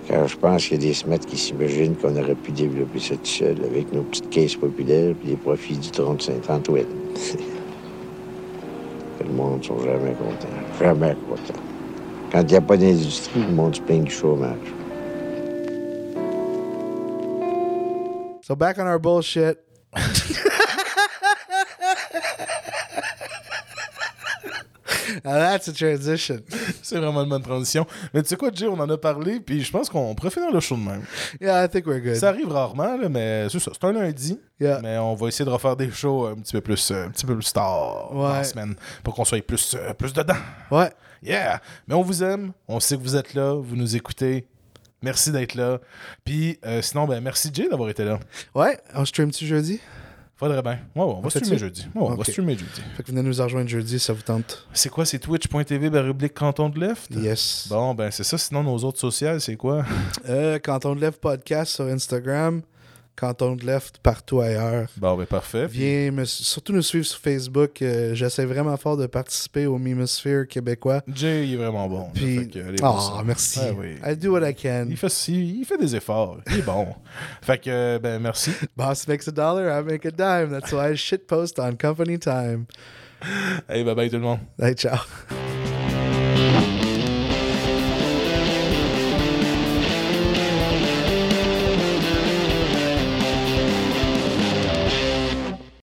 Car je pense qu'il y a des semaines qui s'imaginent qu'on aurait pu développer ça tout seul avec nos petites caisses populaires et les profits du tronc de Saint-Antoine. le monde ne sont jamais contents. Jamais contents. Quand il n'y a pas d'industrie, le monde se plaint du chômage. So back on our bullshit. Now that's a transition. C'est vraiment une bonne transition. Mais tu sais quoi, Jay, on en a parlé, puis je pense qu'on pourrait finir le show de même. Yeah, I think we're good. Ça arrive rarement, là, mais c'est ça. C'est un lundi. Yeah. Mais on va essayer de refaire des shows un petit peu plus, euh, un petit peu plus tard dans la Ouais. semaine pour qu'on soit plus, euh, plus dedans. Ouais. Yeah! Mais on vous aime. On sait que vous êtes là. Vous nous écoutez. Merci d'être là. Puis euh, sinon, ben merci Jay d'avoir été là. Ouais, on stream-tu jeudi? Faudrait bien. Ouais, ouais, on va streamer jeudi. Ouais, on va streamer jeudi. Fait que venez nous rejoindre jeudi, ça vous tente. C'est quoi? C'est twitch.tv barublique canton de left? Yes. Bon, ben c'est ça. Sinon, nos autres sociales, c'est quoi? Euh, Canton de Left podcast sur Instagram. Canton de Left partout ailleurs. Bon, ben parfait. Viens me- surtout nous suivre sur Facebook. euh, J'essaie vraiment fort de participer au Mimosphere québécois. Jay, il est vraiment bon. Puis, oh, merci. Oui. I do what I can. Il fait, il, il fait des efforts. Il est bon. fait que, ben merci. Boss makes a dollar, I make a dime. That's why I shitpost on company time. Hey, bye bye tout le monde. Hey, ciao.